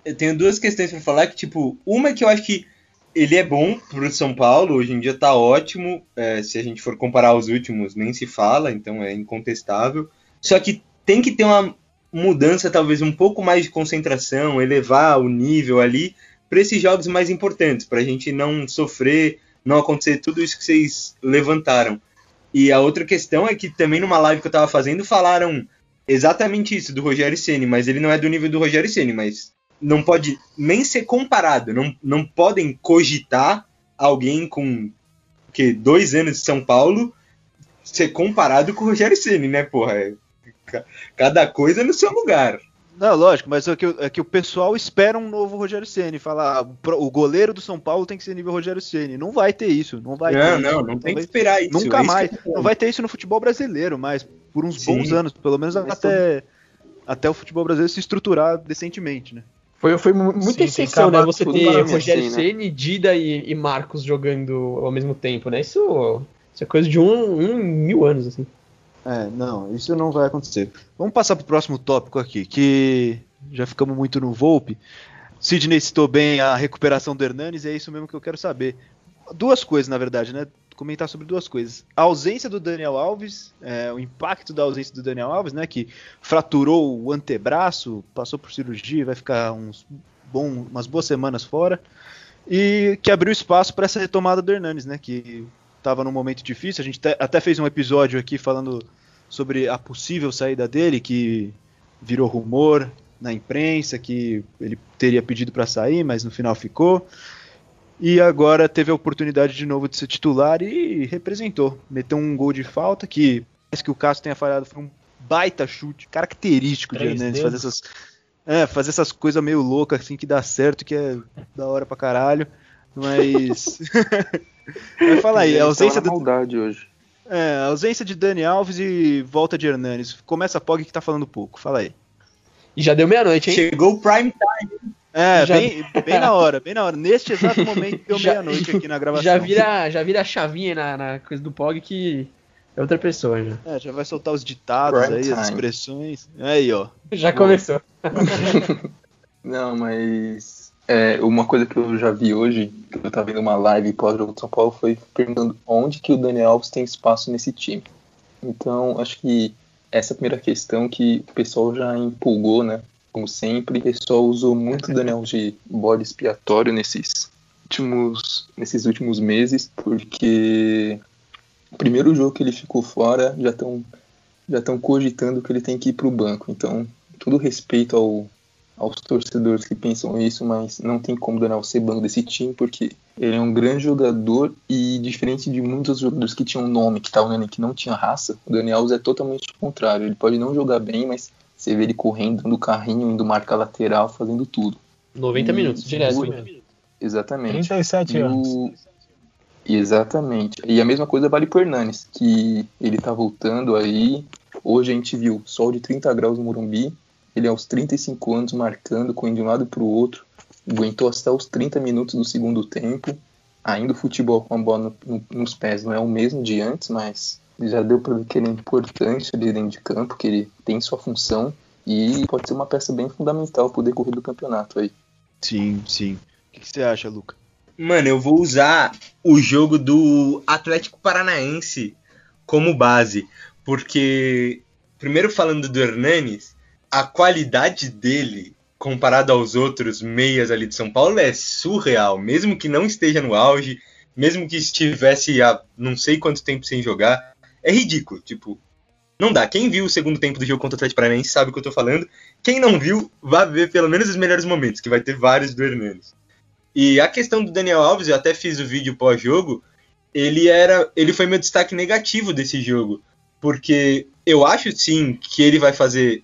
eu tenho duas questões pra falar que, tipo, uma é que eu acho que ele é bom pro São Paulo, hoje em dia tá ótimo, é, se a gente for comparar os últimos, nem se fala, então é incontestável. Só que tem que ter uma mudança, talvez um pouco mais de concentração, elevar o nível ali para esses jogos mais importantes, pra gente não sofrer, não acontecer tudo isso que vocês levantaram. E a outra questão é que também numa live que eu tava fazendo falaram exatamente isso do Rogério Ceni, mas ele não é do nível do Rogério Ceni, mas não pode nem ser comparado, não, não podem cogitar alguém com que dois anos de São Paulo ser comparado com o Rogério Ceni, né, porra? É, ca- cada coisa no seu lugar. Não, lógico, mas é que, é que o pessoal espera um novo Rogério Ceni, falar o goleiro do São Paulo tem que ser nível Rogério Ceni. Não vai ter isso, não vai não, ter não, isso. não tem que esperar isso. Nunca é isso mais. Não vai ter isso no futebol brasileiro, mas por uns Sim. bons anos, pelo menos Mas até, até o futebol brasileiro se estruturar decentemente, né? Foi, foi mu- muita Sim, exceção, né? Você ter Rogério assim, né? Ceni, Dida e, e Marcos jogando ao mesmo tempo, né? Isso, isso é coisa de um, um mil anos, assim. É, não, isso não vai acontecer. Vamos passar pro próximo tópico aqui, que já ficamos muito no Volpe. Sidney citou bem a recuperação do Hernanes, e é isso mesmo que eu quero saber. Duas coisas, na verdade, né? comentar sobre duas coisas. A ausência do Daniel Alves, é, o impacto da ausência do Daniel Alves, né? Que fraturou o antebraço, passou por cirurgia, vai ficar uns bom, umas boas semanas fora. E que abriu espaço para essa retomada do Hernanes, né? Que estava num momento difícil. A gente até fez um episódio aqui falando sobre a possível saída dele, que virou rumor na imprensa, que ele teria pedido para sair, mas no final ficou. E agora teve a oportunidade de novo de ser titular e representou. Meteu um gol de falta que parece que o Cássio tenha falhado, foi um baita chute, característico de Hernandes, fazer essas, é, fazer essas coisas meio loucas assim que dá certo, que é da hora pra caralho. Mas. Vai falar aí, a ausência do. maldade hoje. É, a ausência de Dani Alves e volta de Hernanes. Começa a Pog que tá falando pouco. Fala aí. E já deu meia-noite, hein? Chegou o prime time. É, já... bem, bem na hora, bem na hora. Neste exato momento deu meia-noite aqui na gravação. Já vira, já vira a chavinha na, na coisa do Pog que é outra pessoa já. É, já vai soltar os ditados Prime aí, time. as expressões. Aí, ó. Já Bom. começou. Não, mas é, uma coisa que eu já vi hoje, que eu tava vendo uma live pós-jogo de São Paulo, foi perguntando onde que o Daniel Alves tem espaço nesse time. Então, acho que essa é a primeira questão que o pessoal já empolgou, né? como sempre. O pessoal usou muito Daniel de bode expiatório nesses últimos, nesses últimos meses, porque o primeiro jogo que ele ficou fora já estão já estão cogitando que ele tem que ir para o banco. Então, todo respeito ao, aos torcedores que pensam isso, mas não tem como Daniel ser banco desse time, porque ele é um grande jogador e diferente de muitos jogadores que tinham nome, que estavam que não tinha raça, o Daniel é totalmente o contrário. Ele pode não jogar bem, mas você vê ele correndo no carrinho, indo marcar lateral, fazendo tudo. 90 e minutos, direto. Exatamente. 37 e anos. O... Exatamente. E a mesma coisa vale pro Hernanes, que ele tá voltando aí. Hoje a gente viu sol de 30 graus no Morumbi. Ele aos 35 anos marcando, correndo de um lado pro outro. Aguentou até os 30 minutos do segundo tempo. Ainda o futebol com a bola no, no, nos pés não é o mesmo de antes, mas já deu para ver que ele é importante ali dentro de campo, que ele tem sua função e pode ser uma peça bem fundamental pro decorrer do campeonato aí. Sim, sim. O que, que você acha, Luca? Mano, eu vou usar o jogo do Atlético Paranaense como base, porque primeiro falando do Hernanes, a qualidade dele comparado aos outros meias ali de São Paulo é surreal, mesmo que não esteja no auge, mesmo que estivesse há não sei quanto tempo sem jogar, é ridículo. Tipo, não dá. Quem viu o segundo tempo do jogo contra o Atlético Paranaense sabe o que eu tô falando. Quem não viu, vá ver pelo menos os melhores momentos, que vai ter vários do Hernandes. E a questão do Daniel Alves, eu até fiz o vídeo pós-jogo, ele era, ele foi meu destaque negativo desse jogo, porque eu acho sim que ele vai fazer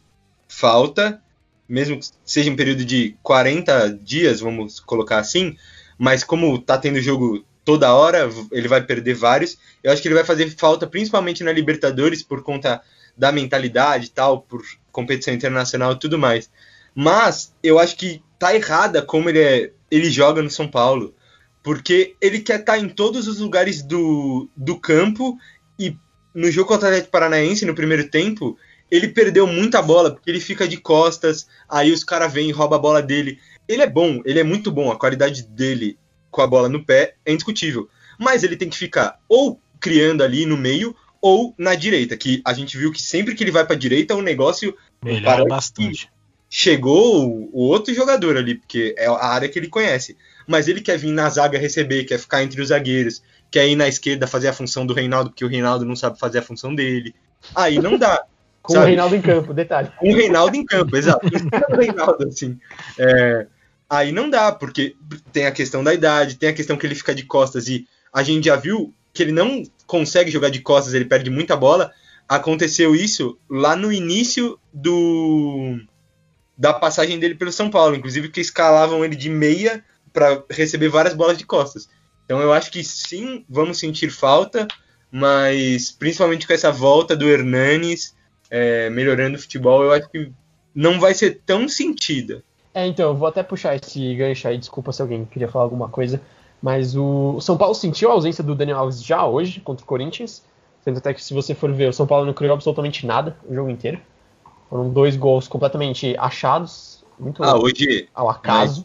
falta, mesmo que seja em período de 40 dias, vamos colocar assim, mas como tá tendo jogo toda hora, ele vai perder vários. Eu acho que ele vai fazer falta principalmente na Libertadores por conta da mentalidade e tal, por competição internacional e tudo mais. Mas eu acho que tá errada como ele é, ele joga no São Paulo, porque ele quer estar tá em todos os lugares do, do campo e no jogo contra o Atlético Paranaense no primeiro tempo, ele perdeu muita bola, porque ele fica de costas, aí os caras vêm e roubam a bola dele. Ele é bom, ele é muito bom, a qualidade dele com a bola no pé é indiscutível. Mas ele tem que ficar ou criando ali no meio ou na direita, que a gente viu que sempre que ele vai para a direita o negócio melhora bastante. Chegou o outro jogador ali, porque é a área que ele conhece. Mas ele quer vir na zaga receber, quer ficar entre os zagueiros, quer ir na esquerda fazer a função do Reinaldo, porque o Reinaldo não sabe fazer a função dele. Aí não dá. Com sabe? o Reinaldo em campo, detalhe. Com o Reinaldo em campo, exato. o Reinaldo, assim. É, Aí não dá, porque tem a questão da idade, tem a questão que ele fica de costas e a gente já viu que ele não consegue jogar de costas, ele perde muita bola. Aconteceu isso lá no início do da passagem dele pelo São Paulo, inclusive que escalavam ele de meia para receber várias bolas de costas. Então eu acho que sim, vamos sentir falta, mas principalmente com essa volta do Hernanes é, melhorando o futebol, eu acho que não vai ser tão sentida. É, então, eu vou até puxar esse gancho aí, desculpa se alguém queria falar alguma coisa, mas o São Paulo sentiu a ausência do Daniel Alves já hoje contra o Corinthians, sendo até que se você for ver, o São Paulo não criou absolutamente nada o jogo inteiro. Foram dois gols completamente achados, muito ah, hoje, ao acaso.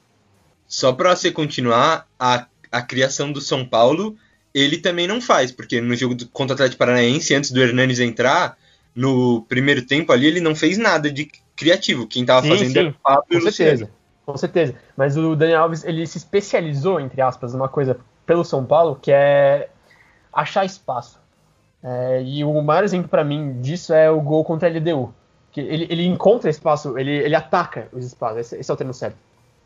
Só para você continuar, a, a criação do São Paulo ele também não faz, porque no jogo do, contra o Atlético Paranaense, antes do Hernanes entrar, no primeiro tempo ali, ele não fez nada de criativo. Quem tava Sim, fazendo sim, era o e Com Luciano. certeza, com certeza. Mas o Daniel Alves, ele se especializou, entre aspas, numa coisa pelo São Paulo, que é achar espaço. É, e o maior exemplo para mim disso é o gol contra a LDU. Que ele, ele encontra espaço, ele, ele ataca os espaços, esse, esse é o termo certo.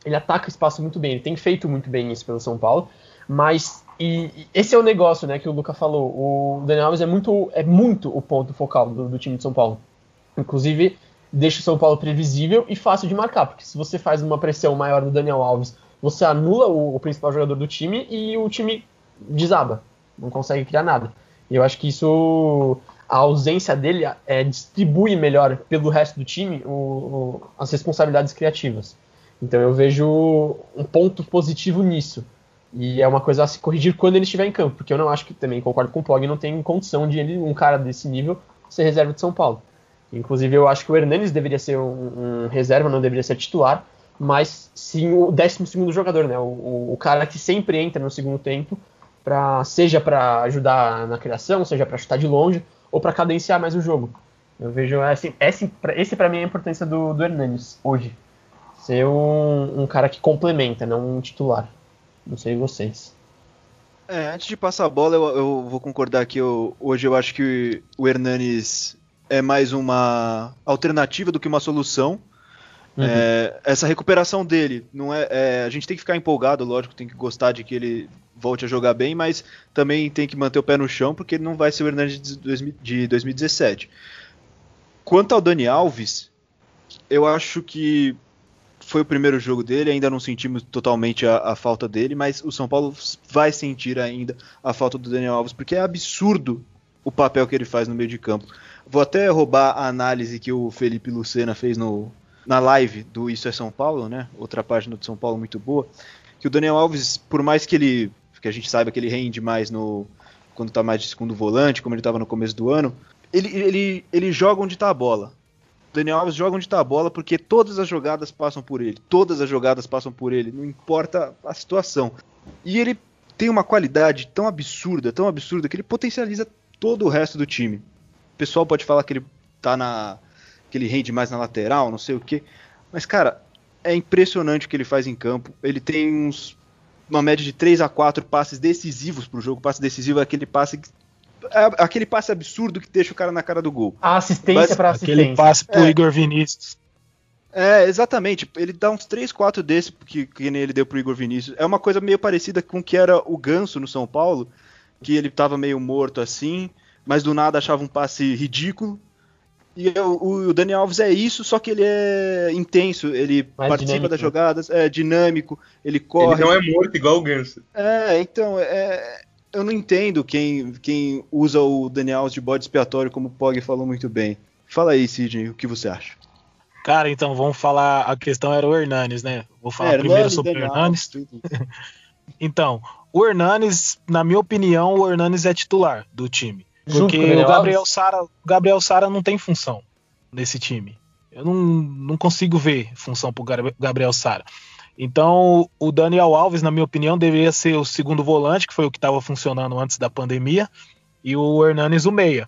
Ele ataca o espaço muito bem, ele tem feito muito bem isso pelo São Paulo, mas e, esse é o negócio, né, que o Luca falou. O Daniel Alves é muito, é muito o ponto focal do, do time de São Paulo. Inclusive, deixa o São Paulo previsível e fácil de marcar, porque se você faz uma pressão maior no Daniel Alves, você anula o, o principal jogador do time e o time desaba, não consegue criar nada. E eu acho que isso, a ausência dele é, distribui melhor pelo resto do time o, o, as responsabilidades criativas. Então eu vejo um ponto positivo nisso. E é uma coisa a se corrigir quando ele estiver em campo, porque eu não acho que também concordo com o Pog, não tem condição de ele, um cara desse nível ser reserva de São Paulo. Inclusive eu acho que o Hernanes deveria ser um, um reserva, não deveria ser titular, mas sim o 12 segundo jogador, né? O, o, o, cara que sempre entra no segundo tempo, pra, seja para ajudar na criação, seja para chutar de longe, ou para cadenciar mais o jogo. Eu vejo assim, esse, esse para mim é a importância do, do Hernanes hoje. Ser um, um cara que complementa, não um titular. Não sei vocês. É, antes de passar a bola, eu, eu vou concordar que eu, hoje eu acho que o Hernanes é mais uma alternativa do que uma solução. Uhum. É, essa recuperação dele, não é, é, a gente tem que ficar empolgado, lógico, tem que gostar de que ele volte a jogar bem, mas também tem que manter o pé no chão, porque ele não vai ser o Hernandes de, de 2017. Quanto ao Dani Alves, eu acho que foi o primeiro jogo dele, ainda não sentimos totalmente a, a, falta dele, mas o São Paulo vai sentir ainda a falta do Daniel Alves, porque é absurdo o papel que ele faz no meio de campo. Vou até roubar a análise que o Felipe Lucena fez no, na live do Isso é São Paulo, né? Outra página do São Paulo muito boa. Que o Daniel Alves, por mais que ele. que a gente saiba que ele rende mais no. quando tá mais de segundo volante, como ele estava no começo do ano, ele, ele, ele joga onde tá a bola. O Daniel Alves joga onde tá a bola porque todas as jogadas passam por ele. Todas as jogadas passam por ele, não importa a situação. E ele tem uma qualidade tão absurda, tão absurda, que ele potencializa todo o resto do time. O pessoal pode falar que ele tá na. que ele rende mais na lateral, não sei o que. Mas, cara, é impressionante o que ele faz em campo. Ele tem uns, uma média de 3 a 4 passes decisivos pro jogo. Passe decisivo é aquele passe que, aquele passe absurdo que deixa o cara na cara do gol. A assistência para assistência. Aquele passe pro é. Igor Vinícius. É, exatamente. Ele dá uns 3, 4 desses que, que nem ele deu pro Igor Vinícius. É uma coisa meio parecida com o que era o Ganso no São Paulo, que ele tava meio morto assim, mas do nada achava um passe ridículo. E o, o Daniel Alves é isso, só que ele é intenso, ele Mais participa dinâmico, das né? jogadas, é dinâmico, ele corre. Ele não é morto igual o Ganso. É, então, é, eu não entendo quem, quem usa o Daniel Alves de bode expiatório, como o Pog falou muito bem. Fala aí, Sidney, o que você acha? Cara, então vamos falar. A questão era o Hernanes, né? Vou falar É, primeiro sobre o Hernanes. Então, o Hernanes, na minha opinião, o Hernanes é titular do time. Porque o Gabriel? Sara, o Gabriel Sara não tem função nesse time. Eu não, não consigo ver função pro Gabriel Sara. Então, o Daniel Alves, na minha opinião, deveria ser o segundo volante, que foi o que estava funcionando antes da pandemia, e o Hernanes o meia.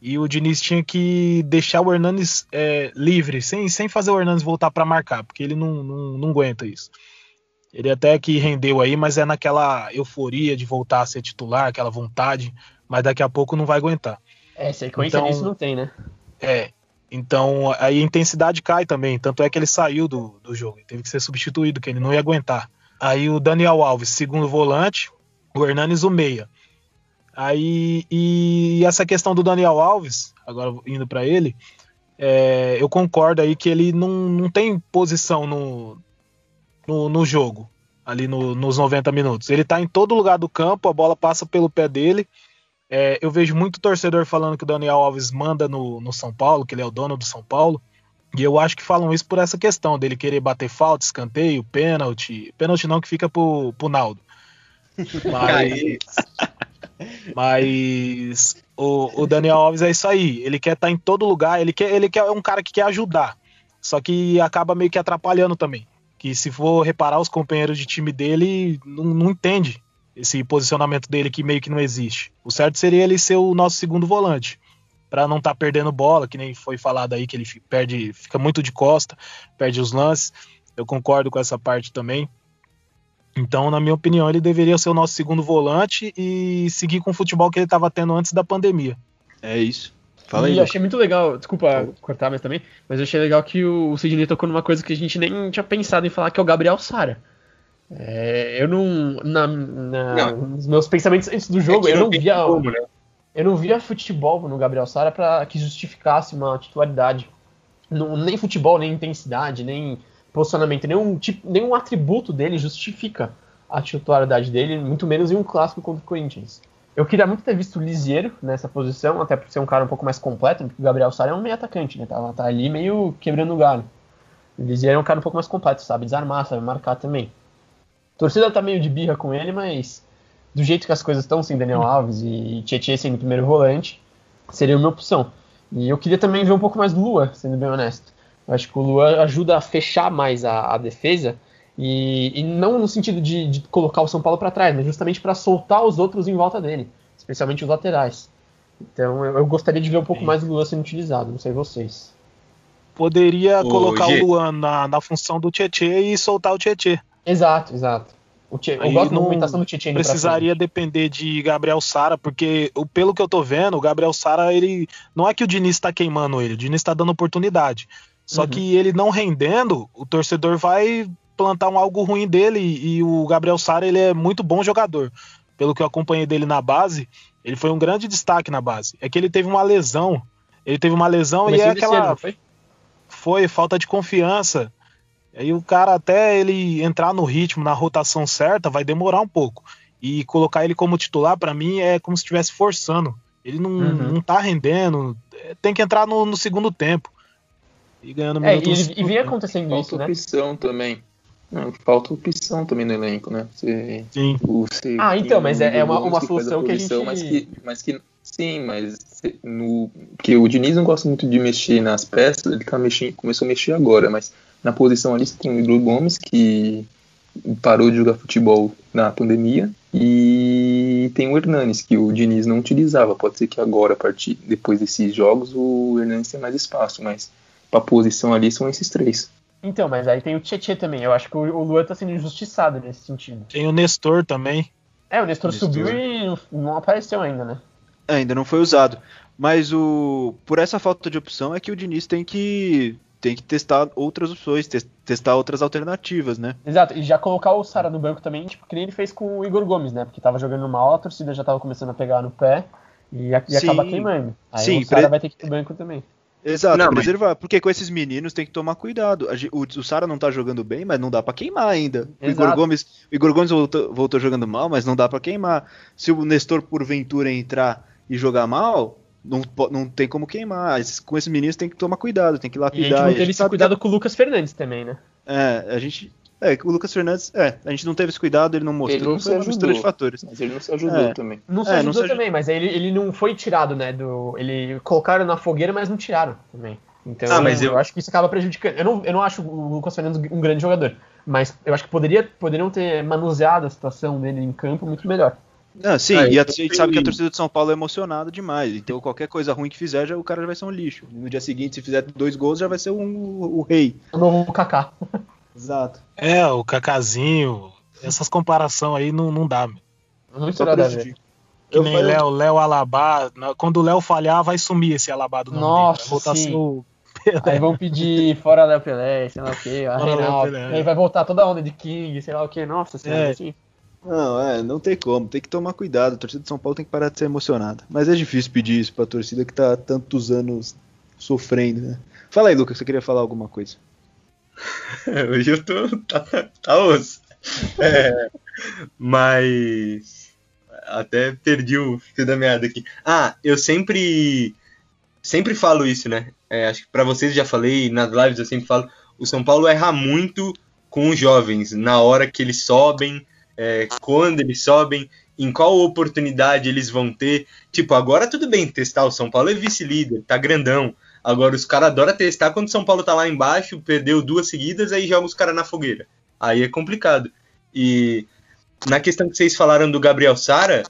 E o Diniz tinha que deixar o Hernanes é, livre, sem, sem fazer o Hernanes voltar para marcar, porque ele não, não, não aguenta isso. Ele até que rendeu aí, mas é naquela euforia de voltar a ser titular, aquela vontade, mas daqui a pouco não vai aguentar. É, sequência Então- disso não tem, né? É. Então aí a intensidade cai também. Tanto é que ele saiu do, do jogo. Teve que ser substituído, que ele não ia aguentar. Aí o Daniel Alves, segundo volante, o Hernanes o meia. Aí e essa questão do Daniel Alves, agora indo para ele, é, eu concordo aí que ele não, não tem posição no, no, no jogo, ali no- nos 90 minutos. Ele tá em todo lugar do campo, a bola passa pelo pé dele. É, eu vejo muito torcedor falando que o Daniel Alves manda no, no São Paulo, que ele é o dono do São Paulo. E eu acho que falam isso por essa questão dele querer bater falta, escanteio, pênalti. Pênalti não que fica pro, pro Naldo. Mas, mas o, o Daniel Alves é isso aí. Ele quer estar em todo lugar. Ele quer, ele quer é um cara que quer ajudar. Só que acaba meio que atrapalhando também. Que se for reparar, os companheiros de time dele não, não entende esse posicionamento dele que meio que não existe. O certo seria ele ser o nosso segundo volante, para não estar tá perdendo bola, que nem foi falado aí que ele perde, fica muito de costa, perde os lances. Eu concordo com essa parte também. Então, na minha opinião, ele deveria ser o nosso segundo volante e seguir com o futebol que ele estava tendo antes da pandemia. É isso. Fala e aí. eu achei muito legal, desculpa cortar mais também, mas eu achei legal que o Sidney tocou numa coisa que a gente nem tinha pensado em falar, que é o Gabriel Sara. É, eu não, na, na não. Nos meus pensamentos antes do jogo, é eu não, via. Como, né? Eu não via futebol no Gabriel Sara para que justificasse uma titularidade. Não, nem futebol, nem intensidade, nem posicionamento, nenhum, tipo, nenhum atributo dele justifica a titularidade dele, muito menos em um clássico contra o Corinthians. Eu queria muito ter visto o Lisieiro nessa posição, até por ser um cara um pouco mais completo, porque o Gabriel Sara é um meio atacante, né? Tá, tá ali meio quebrando o galho. O Lisieiro é um cara um pouco mais completo, sabe desarmar, sabe marcar também. A torcida tá meio de birra com ele, mas do jeito que as coisas estão, sem Daniel Alves e Tietchan sendo o primeiro volante, seria uma opção. E eu queria também ver um pouco mais do Lua, sendo bem honesto. Eu acho que o Lua ajuda a fechar mais a, a defesa e, e, não no sentido de, de colocar o São Paulo para trás, mas justamente para soltar os outros em volta dele, especialmente os laterais. Então eu, eu gostaria de ver um pouco Sim. mais do Luan sendo utilizado, não sei vocês. Poderia o colocar G... o Luan na, na função do Tietê e soltar o Tietê. Exato, exato. O Tietê, eu gosto da movimentação do Tietê. Precisaria depender de Gabriel Sara, porque pelo que eu tô vendo, o Gabriel Sara, ele. Não é que o Diniz tá queimando ele, o Diniz tá dando oportunidade. Só uhum. que ele não rendendo, o torcedor vai plantar um algo ruim dele e o Gabriel Sara ele é muito bom jogador. Pelo que eu acompanhei dele na base, ele foi um grande destaque na base. É que ele teve uma lesão. Ele teve uma lesão e é aquela foi? foi falta de confiança. Aí o cara até ele entrar no ritmo, na rotação certa, vai demorar um pouco. E colocar ele como titular para mim é como se estivesse forçando. Ele não, uhum. não tá rendendo, tem que entrar no, no segundo tempo. E ganhando é, e, e vinha acontecendo falta isso, né? opção também. Não, falta opção também no elenco, né? Você, sim. Você ah, então, mas é, é uma, uma solução que a gente... Mas que, mas que, sim, mas no, que o Diniz não gosta muito de mexer nas peças, ele tá mexendo, começou a mexer agora, mas na posição ali você tem o Igor Gomes, que parou de jogar futebol na pandemia, e tem o Hernanes, que o Diniz não utilizava. Pode ser que agora, a partir depois desses jogos, o Hernanes tenha mais espaço, mas pra posição ali são esses três. Então, mas aí tem o Tietchan também. Eu acho que o Luan tá sendo injustiçado nesse sentido. Tem o Nestor também. É, o Nestor, Nestor. subiu e não apareceu ainda, né? É, ainda não foi usado. Mas o por essa falta de opção é que o Diniz tem que tem que testar outras opções, te testar outras alternativas, né? Exato, e já colocar o Sara no banco também, tipo, que nem ele fez com o Igor Gomes, né? Porque tava jogando mal, a torcida já tava começando a pegar no pé e, e acaba queimando. Aí Sim, o Sara pre... vai ter que ir pro banco também. Exato, não, preservar. Mas... Porque com esses meninos tem que tomar cuidado. O, o Sara não tá jogando bem, mas não dá para queimar ainda. O Igor Gomes, o Igor Gomes voltou, voltou jogando mal, mas não dá para queimar. Se o Nestor porventura entrar e jogar mal, não, não tem como queimar. Com esses meninos tem que tomar cuidado, tem que lapidar. E a gente não teve esse cuidado que... com o Lucas Fernandes também, né? É, a gente é, o Lucas Fernandes, é, a gente não teve esse cuidado, ele não mostrou, ele não foi uma mistura de fatores. Mas ele não se ajudou é. também. Não se é, ajudou não também, mas ele, ele não foi tirado, né, do... Ele colocaram na fogueira, mas não tiraram também. Então, ah, mas eu... eu acho que isso acaba prejudicando. Eu não, eu não acho o Lucas Fernandes um grande jogador, mas eu acho que poderia, poderiam ter manuseado a situação dele em campo muito melhor. Ah, sim, ah, e a, a gente sabe que a torcida de São Paulo é emocionada demais. Então qualquer coisa ruim que fizer, já, o cara já vai ser um lixo. No dia seguinte, se fizer dois gols, já vai ser um, o, o rei. O novo Kaká. Exato. É, o Cacazinho, essas comparações aí não, não dá. Muito nada a ver. Que nem Léo, Léo Alabá. Quando o Léo falhar, vai sumir esse Alabá do nome Nossa, dele. Vai voltar sim. o Aí vão pedir fora Léo Pelé, sei lá o que, a. Aí vai voltar toda a onda de King, sei lá o que. Nossa é. assim. Não, é, não tem como, tem que tomar cuidado. A torcida de São Paulo tem que parar de ser emocionada. Mas é difícil pedir isso pra torcida que tá tantos anos sofrendo, né? Fala aí, Lucas, você queria falar alguma coisa? Hoje eu tô. Tá, tá osso. É, mas. Até perdi o fio da meada aqui. Ah, eu sempre. Sempre falo isso, né? É, acho que pra vocês já falei, nas lives eu sempre falo. O São Paulo erra muito com os jovens, na hora que eles sobem, é, quando eles sobem, em qual oportunidade eles vão ter. Tipo, agora tudo bem testar, o São Paulo é vice-líder, tá grandão. Agora, os caras adoram testar quando o São Paulo tá lá embaixo, perdeu duas seguidas, aí joga os caras na fogueira. Aí é complicado. E na questão que vocês falaram do Gabriel Sara,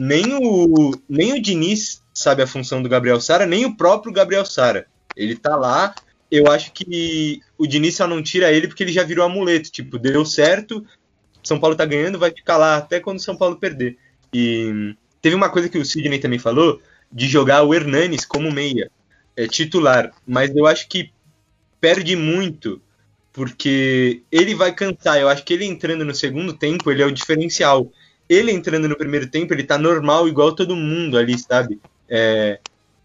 nem o, nem o Diniz sabe a função do Gabriel Sara, nem o próprio Gabriel Sara. Ele tá lá. Eu acho que o Diniz só não tira ele porque ele já virou amuleto. Tipo, deu certo, São Paulo tá ganhando, vai ficar lá até quando São Paulo perder. E teve uma coisa que o Sidney também falou, de jogar o Hernanes como meia, é, titular. Mas eu acho que perde muito, porque ele vai cansar. Eu acho que ele entrando no segundo tempo, ele é o diferencial. Ele entrando no primeiro tempo, ele tá normal, igual todo mundo ali, sabe? É,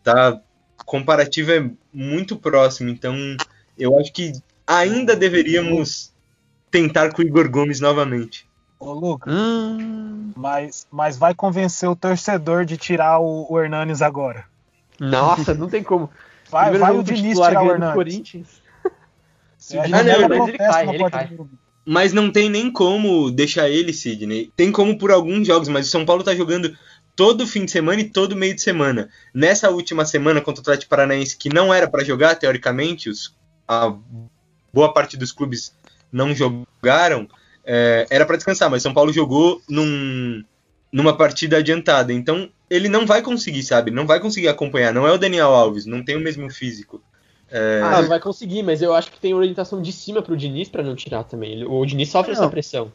tá comparativo é muito próximo, então eu acho que ainda deveríamos tentar com o Igor Gomes novamente. Ô, Lucas, hum. mas, mas vai convencer o torcedor de tirar o, o Hernanes agora. Nossa, não tem como. Vai, vai o Diniz tirar o Hernanes. Corinthians. Se o Diniz ah, não, ele cai, ele cai. Mas não tem nem como deixar ele, Sidney. Tem como por alguns jogos, mas o São Paulo tá jogando todo fim de semana e todo meio de semana. Nessa última semana contra o Atlético Paranaense, que não era para jogar, teoricamente, os, a boa parte dos clubes não jogaram, é, era para descansar, mas São Paulo jogou num, numa partida adiantada. Então ele não vai conseguir, sabe? Não vai conseguir acompanhar. Não é o Daniel Alves, não tem o mesmo físico. É... Ah, vai conseguir, mas eu acho que tem orientação de cima pro Diniz para não tirar também. O Diniz sofre não. essa pressão.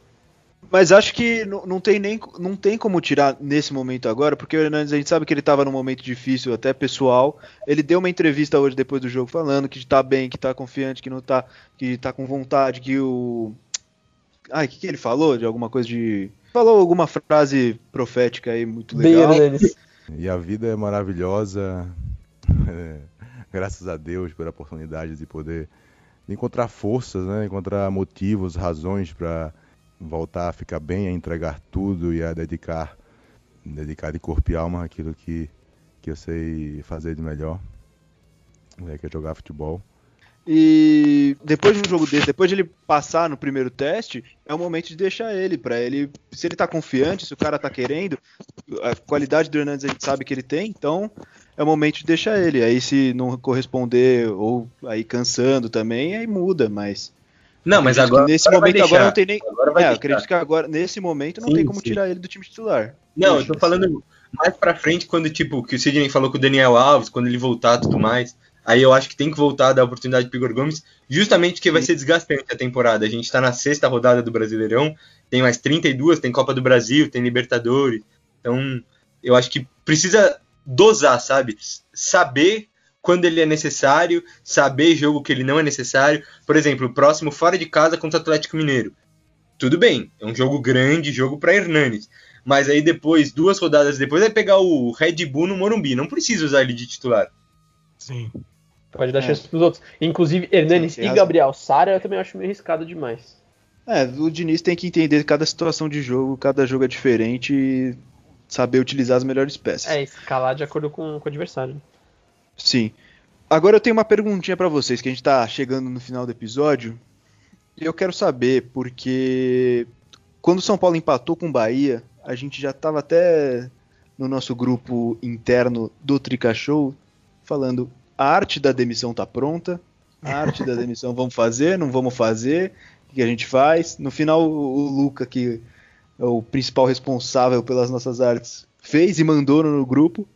Mas acho que não, tem nem não tem como tirar nesse momento agora, porque o Hernandes a gente sabe que ele estava num momento difícil, até pessoal. Ele deu uma entrevista hoje depois do jogo falando que está bem, que está confiante, que não tá, que tá com vontade, que o Ai, o que, que ele falou? De alguma coisa de falou alguma frase profética aí muito legal. Bem, e a vida é maravilhosa. É, graças a Deus pela oportunidade de poder encontrar forças, né? encontrar motivos, razões para voltar a ficar bem, a entregar tudo e a dedicar, dedicar de corpo e alma aquilo que, que eu sei fazer de melhor, né, que é jogar futebol. E depois de um jogo desse, depois de ele passar no primeiro teste, é o momento de deixar ele, para ele, se ele tá confiante, se o cara tá querendo, a qualidade do Hernandes a gente sabe que ele tem, então é o momento de deixar ele. Aí se não corresponder ou aí cansando também, aí muda, mas não, mas agora. Nesse agora momento agora não tem nem. É, acredito que agora, nesse momento, não sim, tem como sim. tirar ele do time titular. Não, eu tô falando mais pra frente, quando, tipo, que o Sidney falou com o Daniel Alves, quando ele voltar e tudo mais. Aí eu acho que tem que voltar a dar oportunidade pro Igor Gomes, justamente porque vai ser desgastante a temporada. A gente tá na sexta rodada do Brasileirão, tem mais 32, tem Copa do Brasil, tem Libertadores. Então, eu acho que precisa dosar, sabe? Saber quando ele é necessário, saber jogo que ele não é necessário. Por exemplo, o próximo fora de casa contra o Atlético Mineiro. Tudo bem, é um jogo grande, jogo para Hernanes. Mas aí depois, duas rodadas depois, vai pegar o Red Bull no Morumbi. Não precisa usar ele de titular. Sim. Pode dar é. chance pros outros. Inclusive, Hernanes e Gabriel Sara eu também acho meio arriscado demais. É, o Diniz tem que entender cada situação de jogo, cada jogo é diferente e saber utilizar as melhores peças. É, escalar de acordo com, com o adversário. Sim. Agora eu tenho uma perguntinha para vocês, que a gente tá chegando no final do episódio. Eu quero saber, porque quando o São Paulo empatou com o Bahia, a gente já tava até no nosso grupo interno do Trica Show falando a arte da demissão tá pronta, a arte da demissão vamos fazer, não vamos fazer, o que a gente faz? No final o Luca, que é o principal responsável pelas nossas artes, fez e mandou no grupo.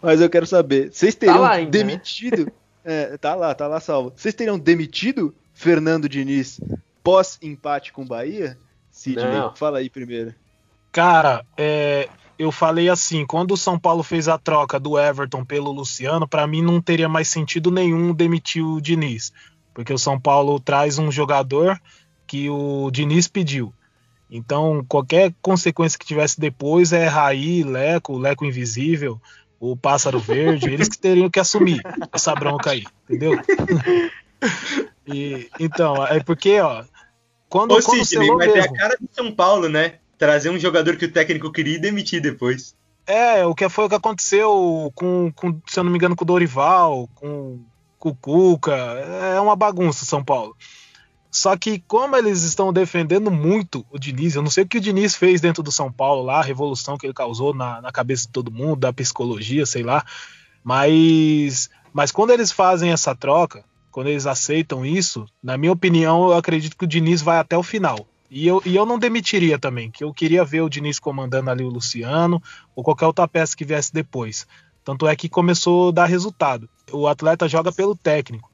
Mas eu quero saber, vocês tá teriam tá ainda, né? demitido? Né? É, tá lá, tá lá salvo. Vocês teriam demitido Fernando Diniz pós empate com o Bahia? Sidney, Não. fala aí primeiro. Cara, é, eu falei assim, quando o São Paulo fez a troca do Everton pelo Luciano, para mim não teria mais sentido nenhum demitir o Diniz, porque o São Paulo traz um jogador que o Diniz pediu. Então, qualquer consequência que tivesse depois é Raí, Leco, Leco Invisível, o Pássaro Verde, eles que teriam que assumir essa bronca aí, entendeu? e, então, é porque, ó, quando, Ô, quando Sidney, mas mesmo, é a cara de São Paulo, né? Trazer um jogador que o técnico queria e demitir depois. É, o que foi o que aconteceu com, com se eu não me engano, com o Dorival, com, com o Cuca. É uma bagunça São Paulo. Só que como eles estão defendendo muito o Diniz, eu não sei o que o Diniz fez dentro do São Paulo lá, a revolução que ele causou na, na cabeça de todo mundo, da psicologia, sei lá. Mas, mas quando eles fazem essa troca, quando eles aceitam isso, na minha opinião, eu acredito que o Diniz vai até o final. E eu, e eu não demitiria também, que eu queria ver o Diniz comandando ali o Luciano ou qualquer outra peça que viesse depois. Tanto é que começou a dar resultado. O atleta joga pelo técnico.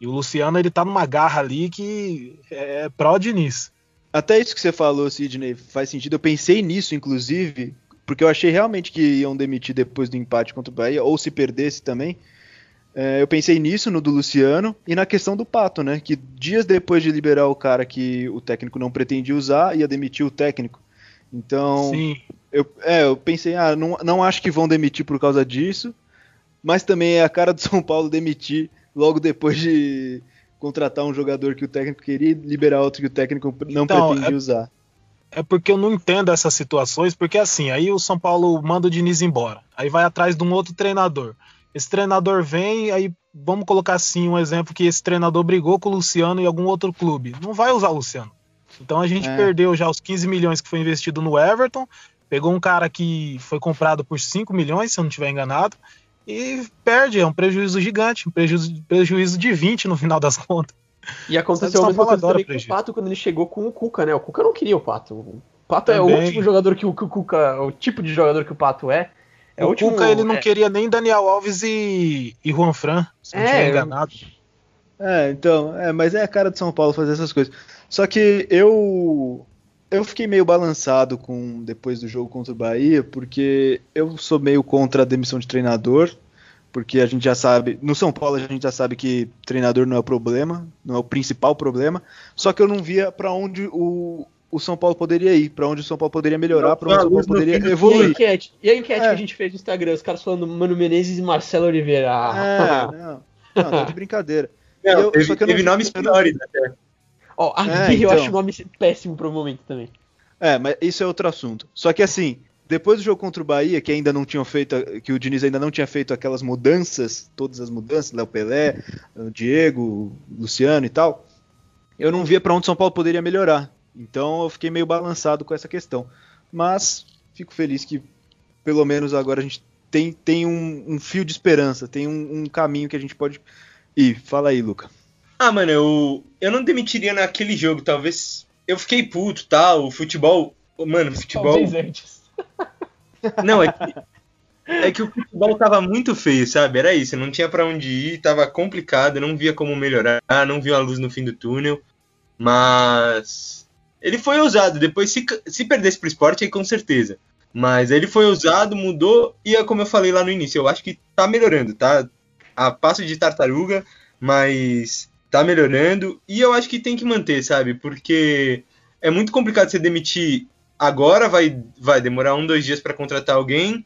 E o Luciano, ele tá numa garra ali que é pró-Diniz. Até isso que você falou, Sidney, faz sentido. Eu pensei nisso, inclusive, porque eu achei realmente que iam demitir depois do empate contra o Bahia, ou se perdesse também. É, eu pensei nisso, no do Luciano, e na questão do Pato, né? Que dias depois de liberar o cara que o técnico não pretendia usar, ia demitir o técnico. Então, Sim. eu, é, eu pensei, ah, não, não acho que vão demitir por causa disso, mas também é a cara do São Paulo demitir logo depois de contratar um jogador que o técnico queria e liberar outro que o técnico não Então, pretendia é- usar. É porque eu não entendo essas situações, porque assim, aí o São Paulo manda o Diniz embora. Aí vai atrás de um outro treinador. Esse treinador vem, aí vamos colocar assim um exemplo que esse treinador brigou com o Luciano em algum outro clube. Não vai usar o Luciano. Então a gente É. perdeu já os 15 milhões que foi investido no Everton, pegou um cara que foi comprado por 5 milhões, se eu não estiver enganado, e perde, é um prejuízo gigante, um prejuízo, prejuízo de 20 no final das contas. E aconteceu São a mesma Paulo coisa também com o Pato quando ele chegou com o Cuca, né? O Cuca não queria o Pato. O Pato é o Também. último jogador que o, que o Cuca, o tipo de jogador que o Pato é. É o último- Cuca ele não é- queria nem Daniel Alves e, e Juan Fran, se não É, estiver eu- enganado. É, então, é, mas é a cara de São Paulo fazer essas coisas. Só que eu eu fiquei meio balançado com depois do jogo contra o Bahia, porque eu sou meio contra a demissão de treinador, porque a gente já sabe, no São Paulo a gente já sabe que treinador não é o problema, não é o principal problema, só que eu não via pra onde o, o São Paulo poderia ir, pra onde o São Paulo poderia melhorar, pra onde o São Paulo poderia E a evoluir. enquete, e a enquete É. que a gente fez no Instagram, os caras falando Mano Menezes e Marcelo Oliveira. Ah. É, não, não, tá de brincadeira. Não, Eu- teve, só que eu não teve vi- nomes não- piores até. Ó, É, Aguirre eu então. acho o nome péssimo pro momento também. É, mas isso é outro assunto. Só que assim, depois do jogo contra o Bahia, que ainda não tinham feito, que o Diniz ainda não tinha feito aquelas mudanças, todas as mudanças, Léo Pelé, o Diego, Luciano e tal, eu não via pra onde São Paulo poderia melhorar. Então eu fiquei meio balançado com essa questão. Mas fico feliz que pelo menos agora a gente tem, tem um, um fio de esperança, tem um, um caminho que a gente pode ir. Fala aí, Luca. Ah, mano, eu, eu não demitiria naquele jogo, talvez. Eu fiquei puto, tal, o futebol. Mano, futebol. Talvez antes. Não, é que, é que o futebol tava muito feio, sabe? Era isso, não tinha pra onde ir, tava complicado, não via como melhorar, não via a luz no fim do túnel. Mas ele foi ousado, depois se, se perdesse pro esporte, aí com certeza. Mas ele foi ousado, mudou, e é como eu falei lá no início, eu acho que tá melhorando, tá? A passo de tartaruga, mas tá melhorando, e eu acho que tem que manter, sabe? Porque é muito complicado você demitir agora, vai, vai demorar um, dois dias para contratar alguém,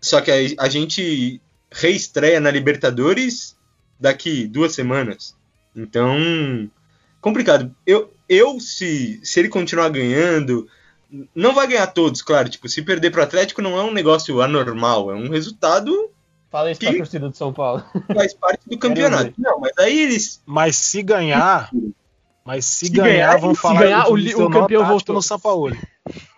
só que a, a gente reestreia na Libertadores daqui duas semanas. Então, complicado. Eu, eu se, se ele continuar ganhando, não vai ganhar todos, claro. Tipo, se perder pro Atlético não é um negócio anormal, é um resultado Fala isso pra Que- torcida do São Paulo. faz parte do campeonato. Não, mas aí eles. Mas se ganhar, mas se, Se ganhar, ganhar, vão se falar ganhar, o o campeão voltou. no Sampaoli.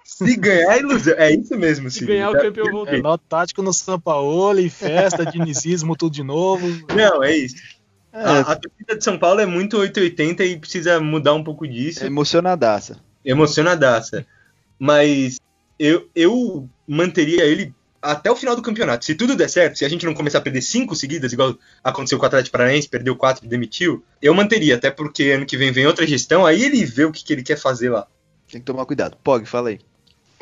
Se ganhar, é ilusão. É isso mesmo, Se ganhar o Tá- campeão voltou. É nó tático no Sampaoli, festa, dinizismo, tudo de novo. Não, é isso. É, A, a torcida de São Paulo é muito 880 e precisa mudar um pouco disso. é emocionadaça. emocionadaça. Mas eu, eu manteria ele até o final do campeonato. Se tudo der certo, se a gente não começar a perder cinco seguidas, igual aconteceu com o Atlético Paranaense, perdeu quatro e demitiu, eu manteria, até porque ano que vem vem outra gestão, aí ele vê o que, que ele quer fazer lá. Tem que tomar cuidado. Pog, fala aí.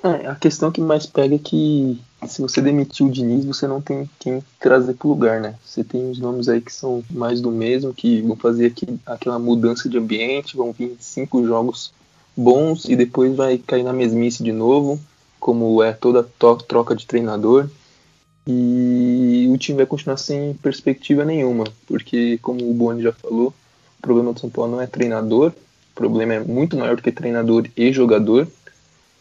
É, a questão que mais pega é que se você demitir o Diniz, você não tem quem trazer pro lugar, né? Você tem os nomes aí que são mais do mesmo, que vão fazer aqui, aquela mudança de ambiente, vão vir cinco jogos bons e depois vai cair na mesmice de novo, como é toda to- troca de treinador. E o time vai continuar sem perspectiva nenhuma, porque como o Boni já falou, o problema do São Paulo não é treinador, o problema é muito maior do que treinador e jogador.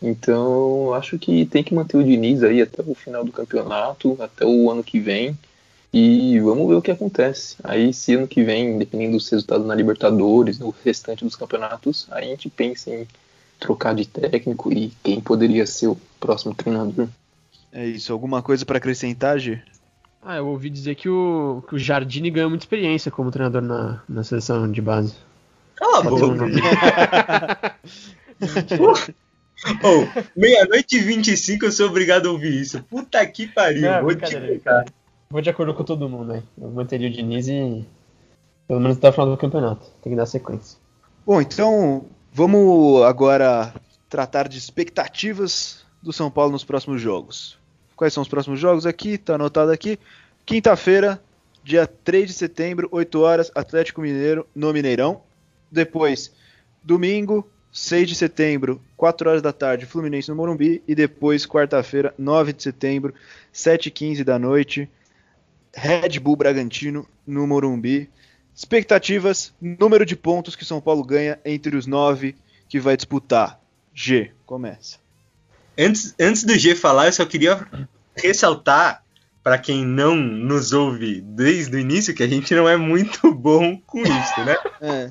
Então, acho que tem que manter o Diniz aí até o final do campeonato, até o ano que vem. E vamos ver o que acontece. Aí, se ano que vem, dependendo dos resultados na Libertadores, no restante dos campeonatos, aí a gente pensa em trocar de técnico e quem poderia ser o próximo treinador. É isso. Alguma coisa pra acrescentar, Gê? Ah, eu ouvi dizer que o, que o Jardine ganhou muita experiência como treinador na, na seleção de base. Cala a boca. oh, meia-noite e 25 eu sou obrigado a ouvir isso. Puta que pariu. Não, vou te. Vou de acordo com todo mundo, né? Eu manteria o Diniz e. Pelo menos até o final do campeonato. Tem que dar sequência. Bom, então vamos agora tratar de expectativas do São Paulo nos próximos jogos. Quais são os próximos jogos aqui? Tá anotado aqui. Quinta-feira, dia 3 de setembro, 8 horas, Atlético Mineiro no Mineirão. Depois, domingo, 6 de setembro, 4 horas da tarde, Fluminense no Morumbi. E depois, quarta-feira, 9 de setembro, 7h15 da noite, Red Bull Bragantino no Morumbi. Expectativas, número de pontos que São Paulo ganha entre os nove que vai disputar. G, começa. Antes, antes do G falar, eu só queria ressaltar para quem não nos ouve desde o início que a gente não é muito bom com isso, né? É.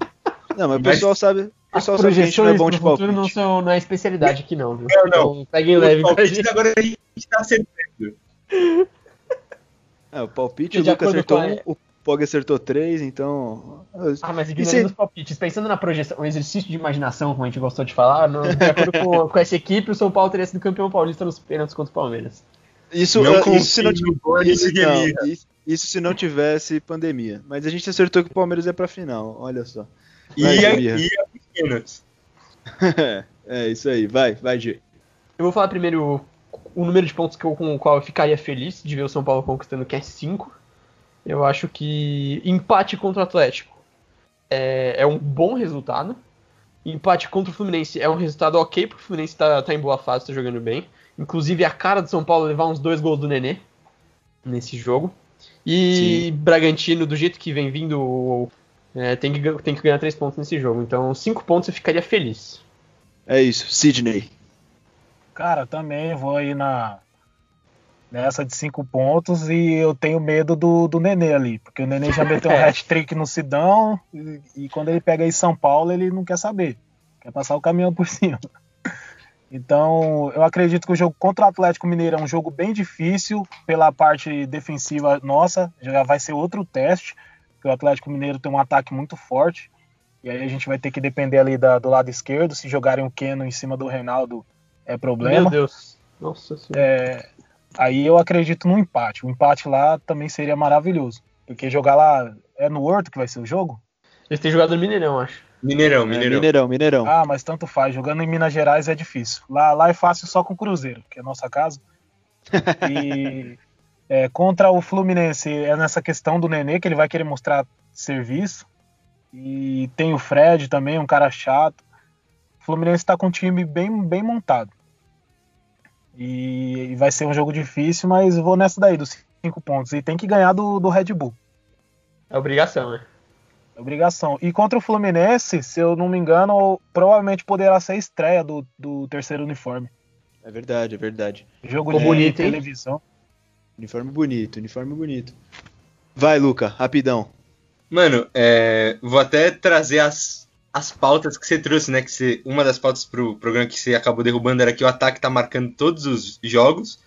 Não, mas o pessoal sabe, o pessoal sabe que a gente não é bom de palpite. não, são, não é especialidade aqui não, viu? Não, não. Então, peguem leve com a Palpite gente. agora a gente tá acertando. É, o palpite, E o de Luca acordo acertou com a- um, o Pog acertou três, então. Ah, mas E ignorando se- os palpites, pensando na projeção, um exercício de imaginação, como a gente gostou de falar, no- de acordo com, com essa equipe, o São Paulo teria sido campeão paulista nos pênaltis contra o Palmeiras. Isso, Não uh, isso se não confio no Boni isso, não, isso- isso se não tivesse pandemia. Mas a gente acertou que o Palmeiras é pra final, olha só. E Vai, a, Guria. e a é isso aí, vai, vai, G. Eu vou falar primeiro o número de pontos que eu, com o qual eu ficaria feliz de ver o São Paulo conquistando, que é 5. Eu acho que empate contra o Atlético é, é um bom resultado. Empate contra o Fluminense é um resultado ok, porque o Fluminense tá, tá em boa fase, tá jogando bem. Inclusive a cara do São Paulo é levar uns dois gols do Nenê nesse jogo. E Bragantino, do jeito que vem vindo, é, tem, que, tem que ganhar três pontos nesse jogo. Então, cinco pontos eu ficaria feliz. É isso, Sidney. Cara, também vou aí na nessa de cinco pontos e eu tenho medo do, do Nenê ali, porque o Nenê já meteu um É. hat-trick no Sidão e, e quando ele pega aí São Paulo ele não quer saber, quer passar o caminhão por cima. Então, eu acredito que o jogo contra o Atlético Mineiro é um jogo bem difícil pela parte defensiva nossa, já vai ser outro teste, porque o Atlético Mineiro tem um ataque muito forte. E aí a gente vai ter que depender ali da- do lado esquerdo, se jogarem o Keno em cima do Reinaldo é problema. Meu Deus. Nossa senhora. É, aí eu acredito no empate. O empate lá também seria maravilhoso. Porque jogar lá é no Horto que vai ser o jogo? Eles têm jogado no Mineirão, acho. Mineirão, É, Mineirão. Mineirão, Mineirão. Ah, mas tanto faz. Jogando em Minas Gerais é difícil. Lá, lá é fácil só com o Cruzeiro, que é a nossa casa. E é, contra o Fluminense é nessa questão do Nenê que ele vai querer mostrar serviço. E tem o Fred também, um cara chato. O Fluminense está com um time bem, bem montado. E, e vai ser um jogo difícil, mas vou nessa daí, dos cinco pontos. E tem que ganhar do, do Red Bull. É obrigação, né? É Obrigação. E contra o Fluminense, se eu não me engano, provavelmente poderá ser a estreia do, do terceiro uniforme. É verdade, é verdade. Jogo Ficou de bonito, hein? televisão. Uniforme bonito, uniforme bonito. Vai, Luca, rapidão. Mano, é, vou até trazer as, as pautas que você trouxe, né? Que você, uma das pautas pro programa que você acabou derrubando era que o ataque tá marcando todos os jogos.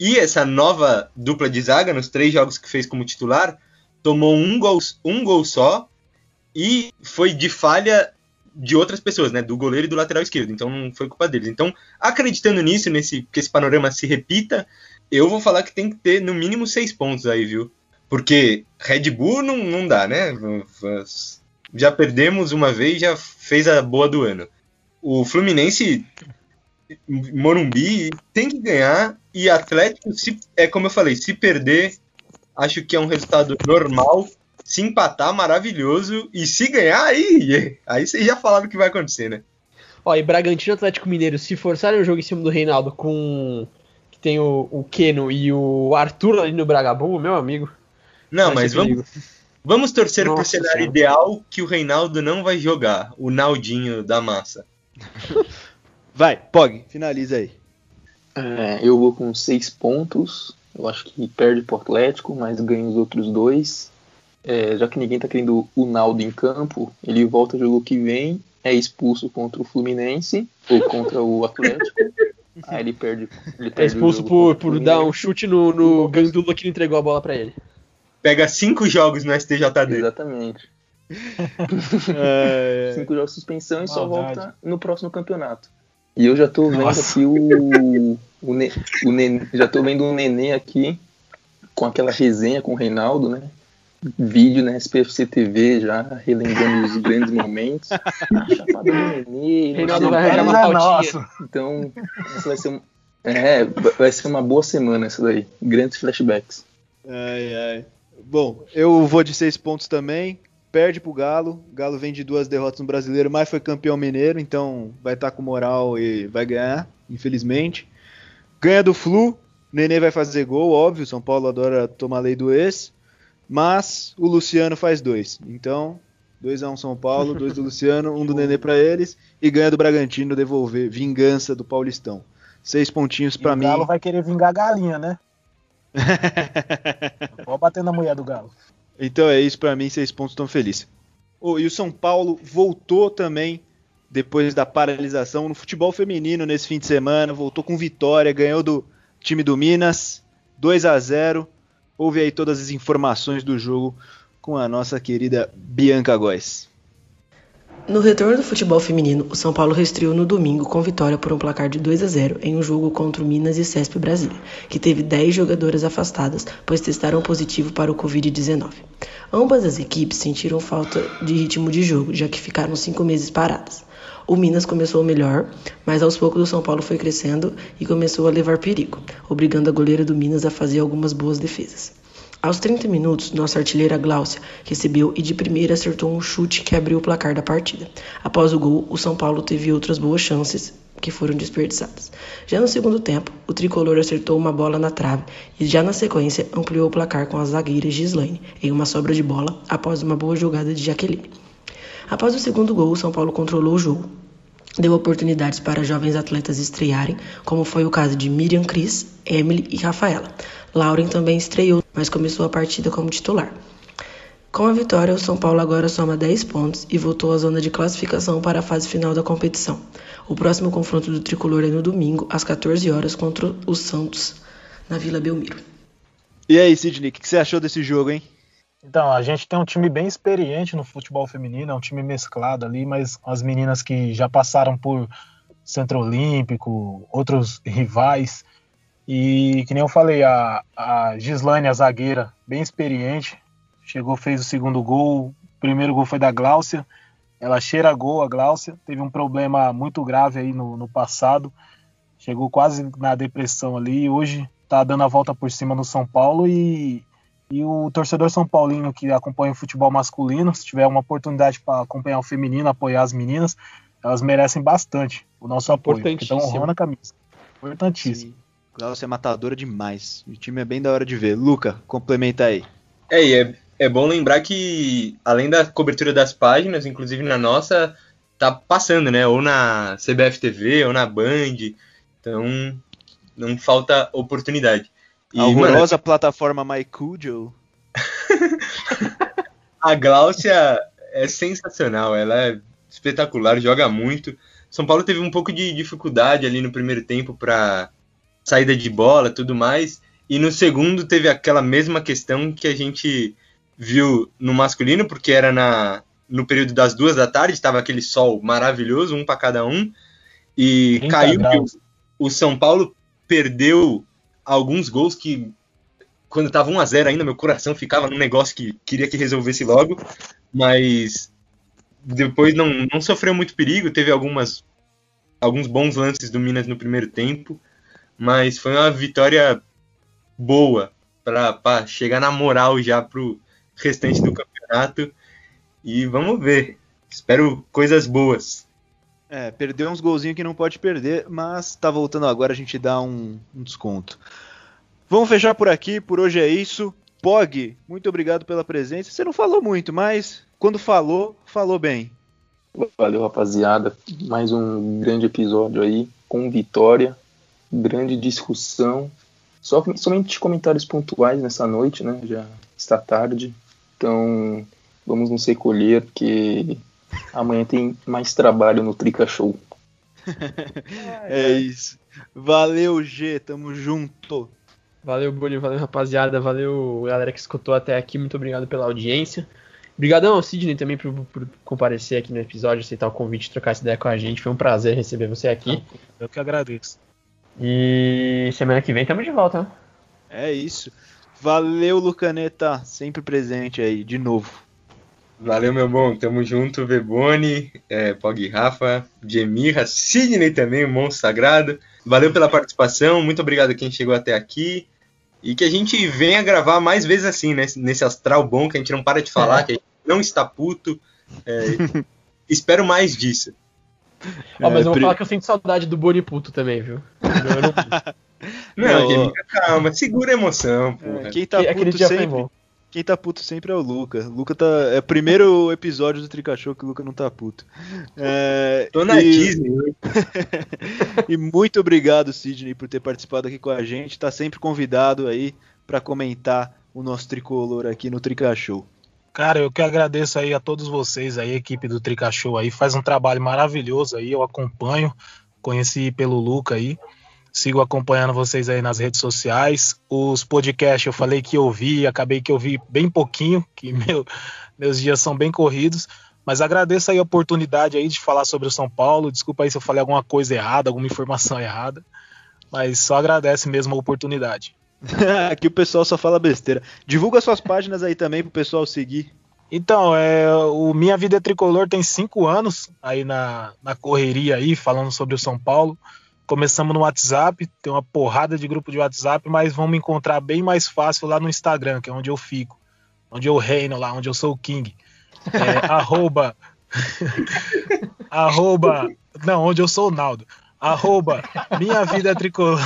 E essa nova dupla de zaga, nos três jogos que fez como titular, tomou um gol, um gol só e foi de falha de outras pessoas, né? Do goleiro e do lateral esquerdo. Então não foi culpa deles. Então, acreditando nisso, nesse que esse panorama se repita, eu vou falar que tem que ter no mínimo seis pontos aí, viu? Porque Red Bull não, não dá, né? Já perdemos uma vez, já fez a boa do ano. O Fluminense, Morumbi, tem que ganhar. E Atlético, se, é como eu falei, se perder, acho que é um resultado normal. Se empatar, maravilhoso. E se ganhar, aí, aí vocês já falaram o que vai acontecer, né? Ó, e Bragantino e Atlético Mineiro, se forçarem o jogo em cima do Reinaldo com. que tem o, o Keno e o Arthur ali no Bragabu, meu amigo. Não, mas vamos, perigo. Vamos torcer pro Nossa cenário Senhora. ideal que o Reinaldo não vai jogar. O Naldinho da massa. Vai, Pog, finaliza aí. É, eu vou com seis pontos. Eu acho que perde pro Atlético, mas ganha os outros dois. É, já que ninguém tá querendo o Naldo em campo, ele volta jogo que vem, é expulso contra o Fluminense ou contra o Atlético. Aí ele perde. Ele É perde o expulso jogo por, por dar um chute no, no Gandula que não entregou a bola pra ele. Pega cinco jogos no STJD. Exatamente. É, Cinco jogos de suspensão e só Maldade. volta no próximo campeonato. E eu já tô vendo aqui o. o, ne, o Nenê- já tô vendo o Nenê aqui com aquela resenha com o Reinaldo, né? Vídeo na SPFC TV já relembrando os grandes momentos. Chapada do Nenê. Reinaldo vai uma é pautinha. nosso. Então, essa vai ser um. É, vai ser uma boa semana essa daí. Grandes flashbacks. Ai, ai. Bom, eu vou de seis pontos também. Perde pro Galo. Galo vem de duas derrotas no brasileiro, mas foi campeão mineiro, então vai estar com moral e vai ganhar, infelizmente. Ganha do Flu. Nenê vai fazer gol, óbvio. São Paulo adora tomar lei do ex. Mas o Luciano faz dois. Então, 2x1 São Paulo, dois do Luciano, um do Nenê pra eles. E ganha do Bragantino devolver. Vingança do Paulistão. Seis pontinhos E pra o mim. Galo vai querer vingar a galinha, né? Pode bater na mulher do Galo. Então é isso pra mim, seis pontos tão felizes. Oh, e o São Paulo voltou também depois da paralisação no futebol feminino nesse fim de semana, voltou com vitória, ganhou do time do Minas, 2 a 0. Ouve aí todas as informações do jogo com a nossa querida Bianca Góes. No retorno do futebol feminino, o São Paulo reestreou no domingo com vitória por um placar de 2 a 0 em um jogo contra o Minas e Cesp Brasília, que teve 10 jogadoras afastadas, pois testaram positivo para o Covid-19. Ambas as equipes sentiram falta de ritmo de jogo, já que ficaram cinco meses paradas. O Minas começou melhor, mas aos poucos o São Paulo foi crescendo e começou a levar perigo, obrigando a goleira do Minas a fazer algumas boas defesas. Aos 30 minutos, nossa artilheira Gláucia recebeu e de primeira acertou um chute que abriu o placar da partida. Após o gol, o São Paulo teve outras boas chances que foram desperdiçadas. Já no segundo tempo, o tricolor acertou uma bola na trave e já na sequência ampliou o placar com a zagueira Gislaine em uma sobra de bola após uma boa jogada de Jaqueline. Após o segundo gol, o São Paulo controlou o jogo. Deu oportunidades para jovens atletas estrearem, como foi o caso de Miriam Cris, Emily e Rafaela. Lauren também estreou, mas começou a partida como titular. Com a vitória, o São Paulo agora soma 10 pontos e voltou à zona de classificação para a fase final da competição. O próximo confronto do tricolor é no domingo, às 14 horas, contra o Santos, na Vila Belmiro. E aí, Sidney, o que você achou desse jogo, hein? Então, a gente tem um time bem experiente no futebol feminino, é um time mesclado ali, mas as meninas que já passaram por Centro Olímpico, outros rivais, e que nem eu falei, a, a Gislaine, a zagueira, bem experiente, chegou, fez o segundo gol, o primeiro gol foi da Gláucia, ela cheira gol, a Gláucia, teve um problema muito grave aí no, no passado, chegou quase na depressão ali, hoje tá dando a volta por cima no São Paulo e e o torcedor São Paulino que acompanha o futebol masculino, se tiver uma oportunidade para acompanhar o feminino, apoiar as meninas, elas merecem bastante o nosso apoio. Então Importantíssimo. honrando a camisa. Importantíssimo. Sim. Glaucia é matadora demais. O time é bem da hora de ver. Luca, complementa aí. É, e é, é bom lembrar que, além da cobertura das páginas, inclusive na nossa, tá passando, né? Ou na CBF TV, ou na Band. Então, não falta oportunidade. E, A mano, horrorosa plataforma MyCujo. a Gláucia é sensacional, ela é espetacular, joga muito. São Paulo teve um pouco de dificuldade ali no primeiro tempo para saída de bola tudo mais. E no segundo teve aquela mesma questão que a gente viu no masculino, porque era na, no período das duas da tarde, estava aquele sol maravilhoso, um para cada um. E 30 caiu que o, graus. o São Paulo perdeu alguns gols que quando tava 1 a 0 ainda meu coração ficava num negócio que queria que resolvesse logo, mas depois não, não sofreu muito perigo, teve algumas alguns bons lances do Minas no primeiro tempo, mas foi uma vitória boa para chegar na moral já pro restante do campeonato e vamos ver. Espero coisas boas. É, perdeu uns golzinhos que não pode perder, mas tá voltando agora, a gente dá um, um desconto. Vamos fechar por aqui, por hoje é isso. Pog, muito obrigado pela presença. Você não falou muito, mas quando falou, falou bem. Valeu, rapaziada. Mais um grande episódio aí, com vitória, grande discussão. Só, somente comentários pontuais nessa noite, né? Já está tarde. Então, vamos nos recolher, porque amanhã tem mais trabalho no Trica Show. É isso. Valeu, G, tamo junto. Valeu, Boni, valeu, rapaziada. Valeu, galera que escutou até aqui. Muito obrigado pela audiência. Obrigadão ao Sidney também por, por, comparecer aqui no episódio, aceitar o convite, trocar essa ideia com a gente. Foi um prazer receber você aqui. Eu que agradeço. E semana que vem estamos de volta. Né? É isso. Valeu, Lucaneta, sempre presente aí, de novo. Valeu, meu bom. Tamo junto, Veboni, é, Pog Rafa, Jemirra, Sidney também, o monstro sagrado. Valeu pela participação, muito obrigado a quem chegou até aqui. E que a gente venha gravar mais vezes assim, né? Nesse astral bom, que a gente não para de falar, é. que a gente não está puto. É, espero mais disso. Ó, mas é, eu vou falar que eu sinto saudade do Boni puto também, viu? não, não, não calma, segura a emoção, porra. Quem tá puto sempre... Quem tá puto sempre é o Luca. Luca tá. É o primeiro episódio do Tricachou que o Luca não tá puto. É, Tô na e... Disney. Né? e muito obrigado, Sidney, por ter participado aqui com a gente. Tá sempre convidado aí para comentar o nosso tricolor aqui no Tricachou. Cara, eu que agradeço aí a todos vocês aí, a equipe do Tricachou aí, faz um trabalho maravilhoso aí, eu acompanho, conheci pelo Luca aí. Sigo acompanhando vocês aí nas redes sociais. Os podcasts eu falei que eu vi, acabei que eu vi bem pouquinho, que meu, meus dias são bem corridos. Mas agradeço aí a oportunidade aí de falar sobre o São Paulo. Desculpa aí se eu falei alguma coisa errada, alguma informação errada. Mas só agradece mesmo a oportunidade. Aqui o pessoal só fala besteira. Divulga suas páginas aí também pro pessoal seguir. Então, é, o Minha Vida é Tricolor tem cinco anos aí na, na correria aí, falando sobre o São Paulo. Começamos no WhatsApp, tem uma porrada de grupo de WhatsApp, mas vão me encontrar bem mais fácil lá no Instagram, que é onde eu fico, onde eu reino lá, onde eu sou o King. É, arroba. arroba. Não, onde eu sou o Naldo. Arroba Minha Vida Tricolor.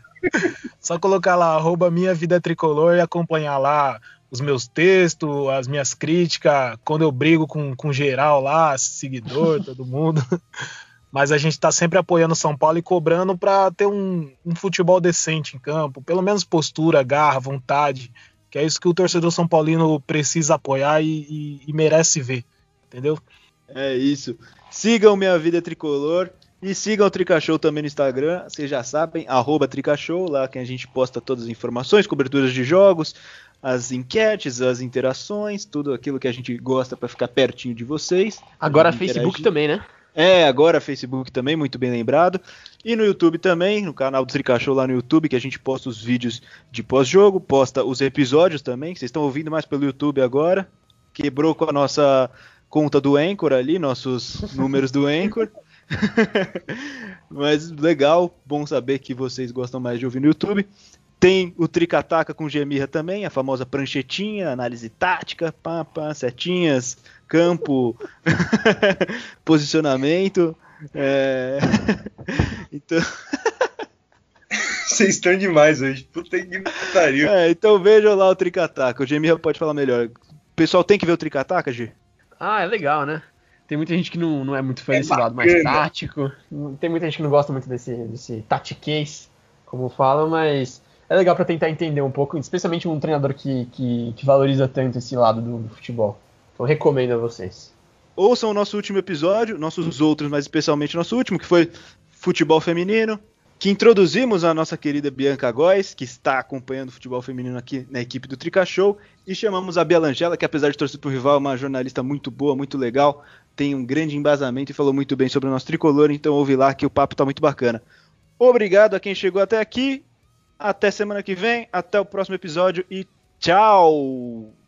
Só colocar lá, arroba Minha Vida Tricolor e acompanhar lá os meus textos, as minhas críticas, quando eu brigo com, com geral lá, seguidor, todo mundo mas a gente está sempre apoiando o São Paulo e cobrando para ter um, um, futebol decente em campo, pelo menos postura, garra, vontade, que é isso que o torcedor São Paulino precisa apoiar e, e, e merece ver, entendeu? É isso. Sigam Minha Vida Tricolor e sigam o Tricachou também no Instagram, vocês já sabem, arroba Tricachou, lá que a gente posta todas as informações, coberturas de jogos, as enquetes, as interações, tudo aquilo que a gente gosta para ficar pertinho de vocês. Agora Facebook também, né? É, agora Facebook também, muito bem lembrado. E no YouTube também, no canal do Tricachou lá no YouTube, que a gente posta os vídeos de pós-jogo, posta os episódios também, que vocês estão ouvindo mais pelo YouTube agora. Quebrou com a nossa conta do Anchor ali, nossos números do Anchor. Mas legal, bom saber que vocês gostam mais de ouvir no YouTube. Tem o Tricataca com Gemirra também, a famosa pranchetinha, análise tática, pá, pá, setinhas, campo, posicionamento. É... então. Vocês estão demais hoje. Puta que pariu. É, então vejam lá o Tricataca. O Gemirra pode falar melhor. O pessoal tem que ver o Tricataca, G? Ah, é legal, né? Tem muita gente que não, não é muito fã é desse bacana. lado mais tático. Tem muita gente que não gosta muito desse, desse tactiquez, como falam, mas é legal para tentar entender um pouco, especialmente um treinador que, que, que valoriza tanto esse lado do, do futebol. Então recomendo a vocês. Ouçam o nosso último episódio, nossos outros, mas especialmente nosso último, que foi futebol feminino, que introduzimos a nossa querida Bianca Góes, que está acompanhando o futebol feminino aqui na equipe do Trica Show, e chamamos a Bia Langella, que apesar de torcer para o rival, é uma jornalista muito boa, muito legal, tem um grande embasamento e falou muito bem sobre o nosso tricolor, então ouve lá que o papo está muito bacana. Obrigado a quem chegou até aqui, até semana que vem, até o próximo episódio e tchau!